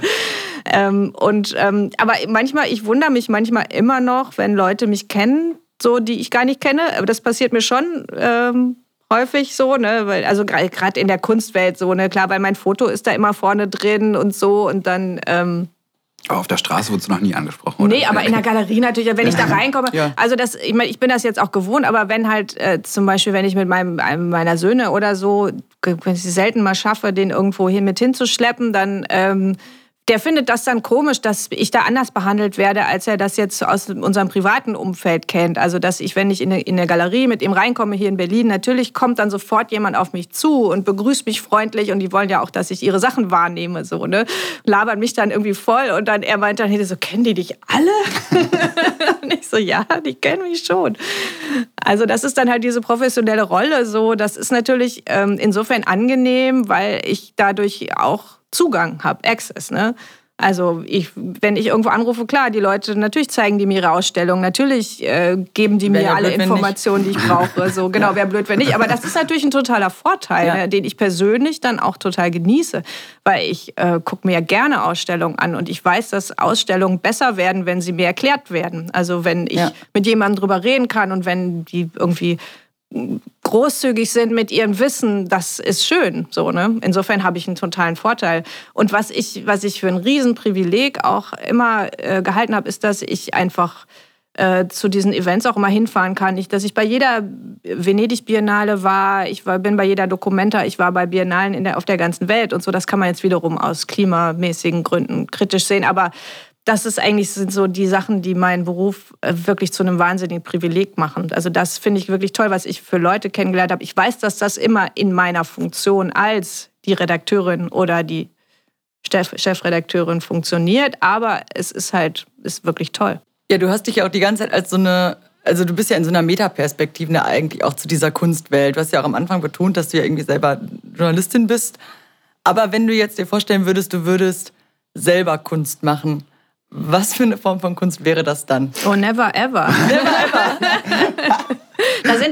Ähm, und ähm, aber manchmal, ich wundere mich manchmal immer noch, wenn Leute mich kennen, so die ich gar nicht kenne. Aber das passiert mir schon ähm, häufig so, ne? Weil, also gerade in der Kunstwelt so, ne? Klar, weil mein Foto ist da immer vorne drin und so und dann. Aber auf der Straße wurdest du noch nie angesprochen, oder? Nee, aber in der Galerie natürlich, wenn ich da reinkomme. Ja. Also das, ich, mein, ich bin das jetzt auch gewohnt, aber wenn halt äh, zum Beispiel, wenn ich mit meinem, einem meiner Söhne oder so, wenn ich es selten mal schaffe, den irgendwo hin mit hinzuschleppen, dann ähm, der findet das dann komisch, dass ich da anders behandelt werde, als er das jetzt aus unserem privaten Umfeld kennt. Also, dass ich, wenn ich in eine, in Galerie mit ihm reinkomme hier in Berlin, natürlich kommt dann sofort jemand auf mich zu und begrüßt mich freundlich und die wollen ja auch, dass ich ihre Sachen wahrnehme, so, ne? Labern mich dann irgendwie voll und dann, er meint dann, so, kennen die dich alle? und ich so, ja, die kennen mich schon. Also, das ist dann halt diese professionelle Rolle, so, das ist natürlich ähm, insofern angenehm, weil ich dadurch auch Zugang habe, Access. Ne? Also ich, wenn ich irgendwo anrufe, klar, die Leute, natürlich zeigen die mir ihre Ausstellung, natürlich äh, geben die Wär mir ja alle blöd, Informationen, die ich brauche. So, genau, wäre blöd, wenn nicht. Aber das ist natürlich ein totaler Vorteil, Ja. ne, den ich persönlich dann auch total genieße. Weil ich äh, gucke mir ja gerne Ausstellungen an und ich weiß, dass Ausstellungen besser werden, wenn sie mir erklärt werden. Also wenn ich Ja. mit jemandem drüber reden kann und wenn die irgendwie großzügig sind mit ihrem Wissen, das ist schön. So, ne? Insofern habe ich einen totalen Vorteil. Und was ich, was ich für ein Riesenprivileg auch immer äh, gehalten habe, ist, dass ich einfach äh, zu diesen Events auch immer hinfahren kann. Ich, dass ich bei jeder Venedig-Biennale war, ich war, bin bei jeder Documenta, ich war bei Biennalen in der, auf der ganzen Welt und so. Das kann man jetzt wiederum aus klimamäßigen Gründen kritisch sehen. Aber das ist eigentlich sind so die Sachen, die meinen Beruf äh, wirklich zu einem wahnsinnigen Privileg machen. Also das finde ich wirklich toll, was ich für Leute kennengelernt habe. Ich weiß, dass das immer in meiner Funktion als die Redakteurin oder die Chef Chefredakteurin funktioniert, aber es ist halt ist wirklich toll. Ja, du hast dich ja auch die ganze Zeit als so eine, also du bist ja in so einer Metaperspektive eigentlich auch zu dieser Kunstwelt. Du hast ja auch am Anfang betont, dass du ja irgendwie selber Journalistin bist. Aber wenn du jetzt dir vorstellen würdest, du würdest selber Kunst machen, was für eine Form von Kunst wäre das dann? Oh, never ever. da sind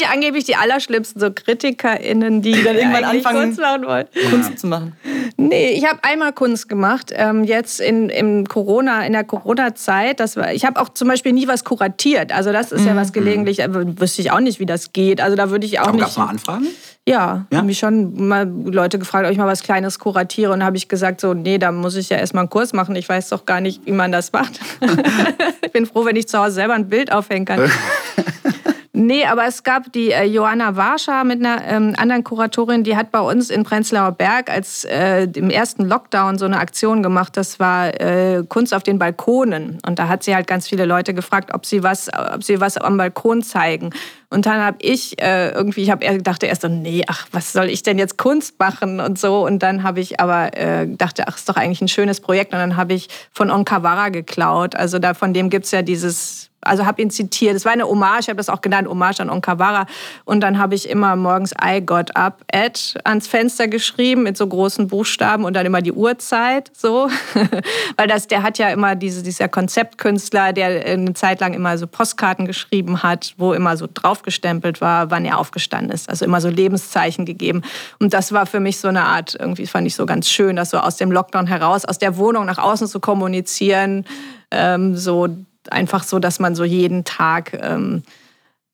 ja angeblich die allerschlimmsten so KritikerInnen, die, dann irgendwann anfangen- Kunst machen wollen. Kunst zu machen. Nee, ich habe einmal Kunst gemacht, ähm, jetzt in, im Corona, in der Corona-Zeit. Das war, ich habe auch zum Beispiel nie was kuratiert. Also das ist ja was gelegentlich, aber wüsste ich auch nicht, wie das geht. Also da würde ich auch Aber gab nicht. es mal Anfragen? Ja, Ja? haben mich schon mal Leute gefragt, ob ich mal was Kleines kuratiere. Und habe ich gesagt, so, nee, da muss ich ja erstmal einen Kurs machen. Ich weiß doch gar nicht, wie man das macht. ich bin froh, wenn ich zu Hause selber ein Bild aufhängen kann. Nee, aber es gab die äh, Johanna Warscha mit einer ähm, anderen Kuratorin, die hat bei uns in Prenzlauer Berg als äh, im ersten Lockdown so eine Aktion gemacht. Das war äh, Kunst auf den Balkonen. Und da hat sie halt ganz viele Leute gefragt, ob sie was, ob sie was am Balkon zeigen. Und dann habe ich äh, irgendwie, ich habe dachte erst so, nee, ach, was soll ich denn jetzt Kunst machen und so. Und dann habe ich aber äh, dachte, ach, ist doch eigentlich ein schönes Projekt. Und dann habe ich von Onkawara geklaut. Also da von dem gibt's ja dieses also habe ihn zitiert. Es war eine Hommage, ich habe das auch genannt, Hommage an Onkawara. Und dann habe ich immer morgens I got up at ans Fenster geschrieben mit so großen Buchstaben und dann immer die Uhrzeit so. Weil das, der hat ja immer diese, dieser Konzeptkünstler, der eine Zeit lang immer so Postkarten geschrieben hat, wo immer so draufgestempelt war, wann er aufgestanden ist. Also immer so Lebenszeichen gegeben. Und das war für mich so eine Art, irgendwie fand ich so ganz schön, das so aus dem Lockdown heraus, aus der Wohnung nach außen zu kommunizieren. Ähm, so einfach so, dass man so jeden Tag ähm,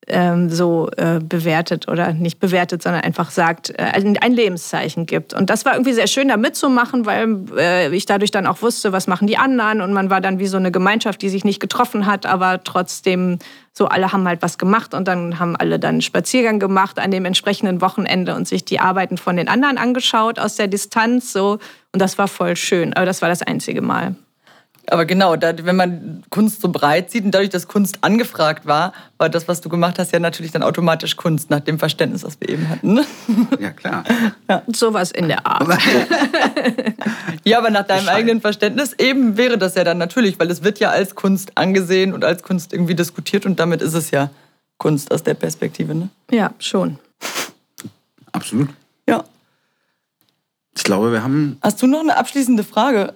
ähm, so äh, bewertet oder nicht bewertet, sondern einfach sagt, äh, ein Lebenszeichen gibt. Und das war irgendwie sehr schön, da mitzumachen, weil äh, ich dadurch dann auch wusste, was machen die anderen. Und man war dann wie so eine Gemeinschaft, die sich nicht getroffen hat, aber trotzdem so alle haben halt was gemacht und dann haben alle dann einen Spaziergang gemacht an dem entsprechenden Wochenende und sich die Arbeiten von den anderen angeschaut aus der Distanz so und das war voll schön, aber das war das einzige Mal. Aber genau, da, wenn man Kunst so breit sieht und dadurch, dass Kunst angefragt war, war das, was du gemacht hast, ja natürlich dann automatisch Kunst, nach dem Verständnis, was wir eben hatten. ne? Ja, klar. Sowas in der Art. Ja, aber nach deinem Bescheid. eigenen Verständnis eben wäre das ja dann natürlich, weil es wird ja als Kunst angesehen und als Kunst irgendwie diskutiert und damit ist es ja Kunst aus der Perspektive. Ne? Ja, schon. Absolut. Ja. Ich glaube, wir haben. Hast du noch eine abschließende Frage?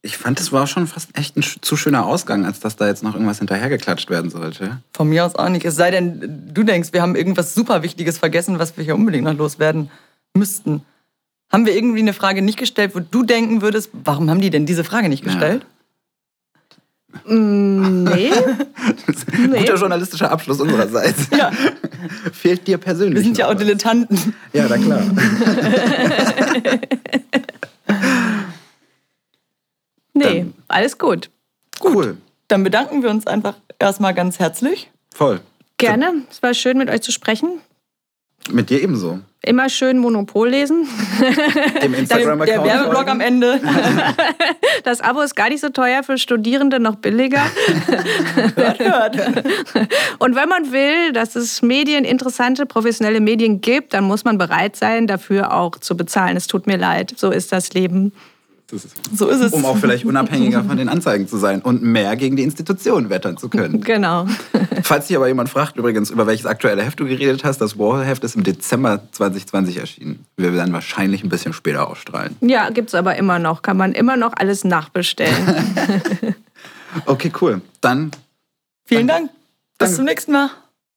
Ich fand, es war schon fast echt ein zu schöner Ausgang, als dass da jetzt noch irgendwas hinterhergeklatscht werden sollte. Von mir aus auch nicht. Es sei denn, du denkst, wir haben irgendwas super Wichtiges vergessen, was wir hier unbedingt noch loswerden müssten. Haben wir irgendwie eine Frage nicht gestellt, wo du denken würdest, warum haben die denn diese Frage nicht gestellt? Mm, nee, Nee. Guter journalistischer Abschluss unsererseits. Ja. Fehlt dir persönlich Wir sind ja auch was? Dilettanten. Ja, na klar. Nee, Dann- alles gut. Cool. Dann bedanken wir uns einfach erstmal ganz herzlich. Voll. Gerne. Es war schön, mit euch zu sprechen. Mit dir ebenso. Immer schön Monopol lesen. Dem Der, Instagram-Account. der Werbeblock folgen. am Ende. Das Abo ist gar nicht so teuer für Studierende, noch billiger. hört, hört. Und wenn man will, dass es Medien, interessante, professionelle Medien gibt, dann muss man bereit sein, dafür auch zu bezahlen. Es tut mir leid. So ist das Leben. Ist- So ist es. Um auch vielleicht unabhängiger von den Anzeigen zu sein und mehr gegen die Institutionen wettern zu können. Genau. Falls sich aber jemand fragt, übrigens, über welches aktuelle Heft du geredet hast, das Warhol-Heft ist im Dezember 2020 erschienen. Wir werden wahrscheinlich ein bisschen später ausstrahlen. Ja, gibt's aber immer noch. Kann man immer noch alles nachbestellen. Okay, cool. Dann Vielen Dank. Bis Danke. zum nächsten Mal.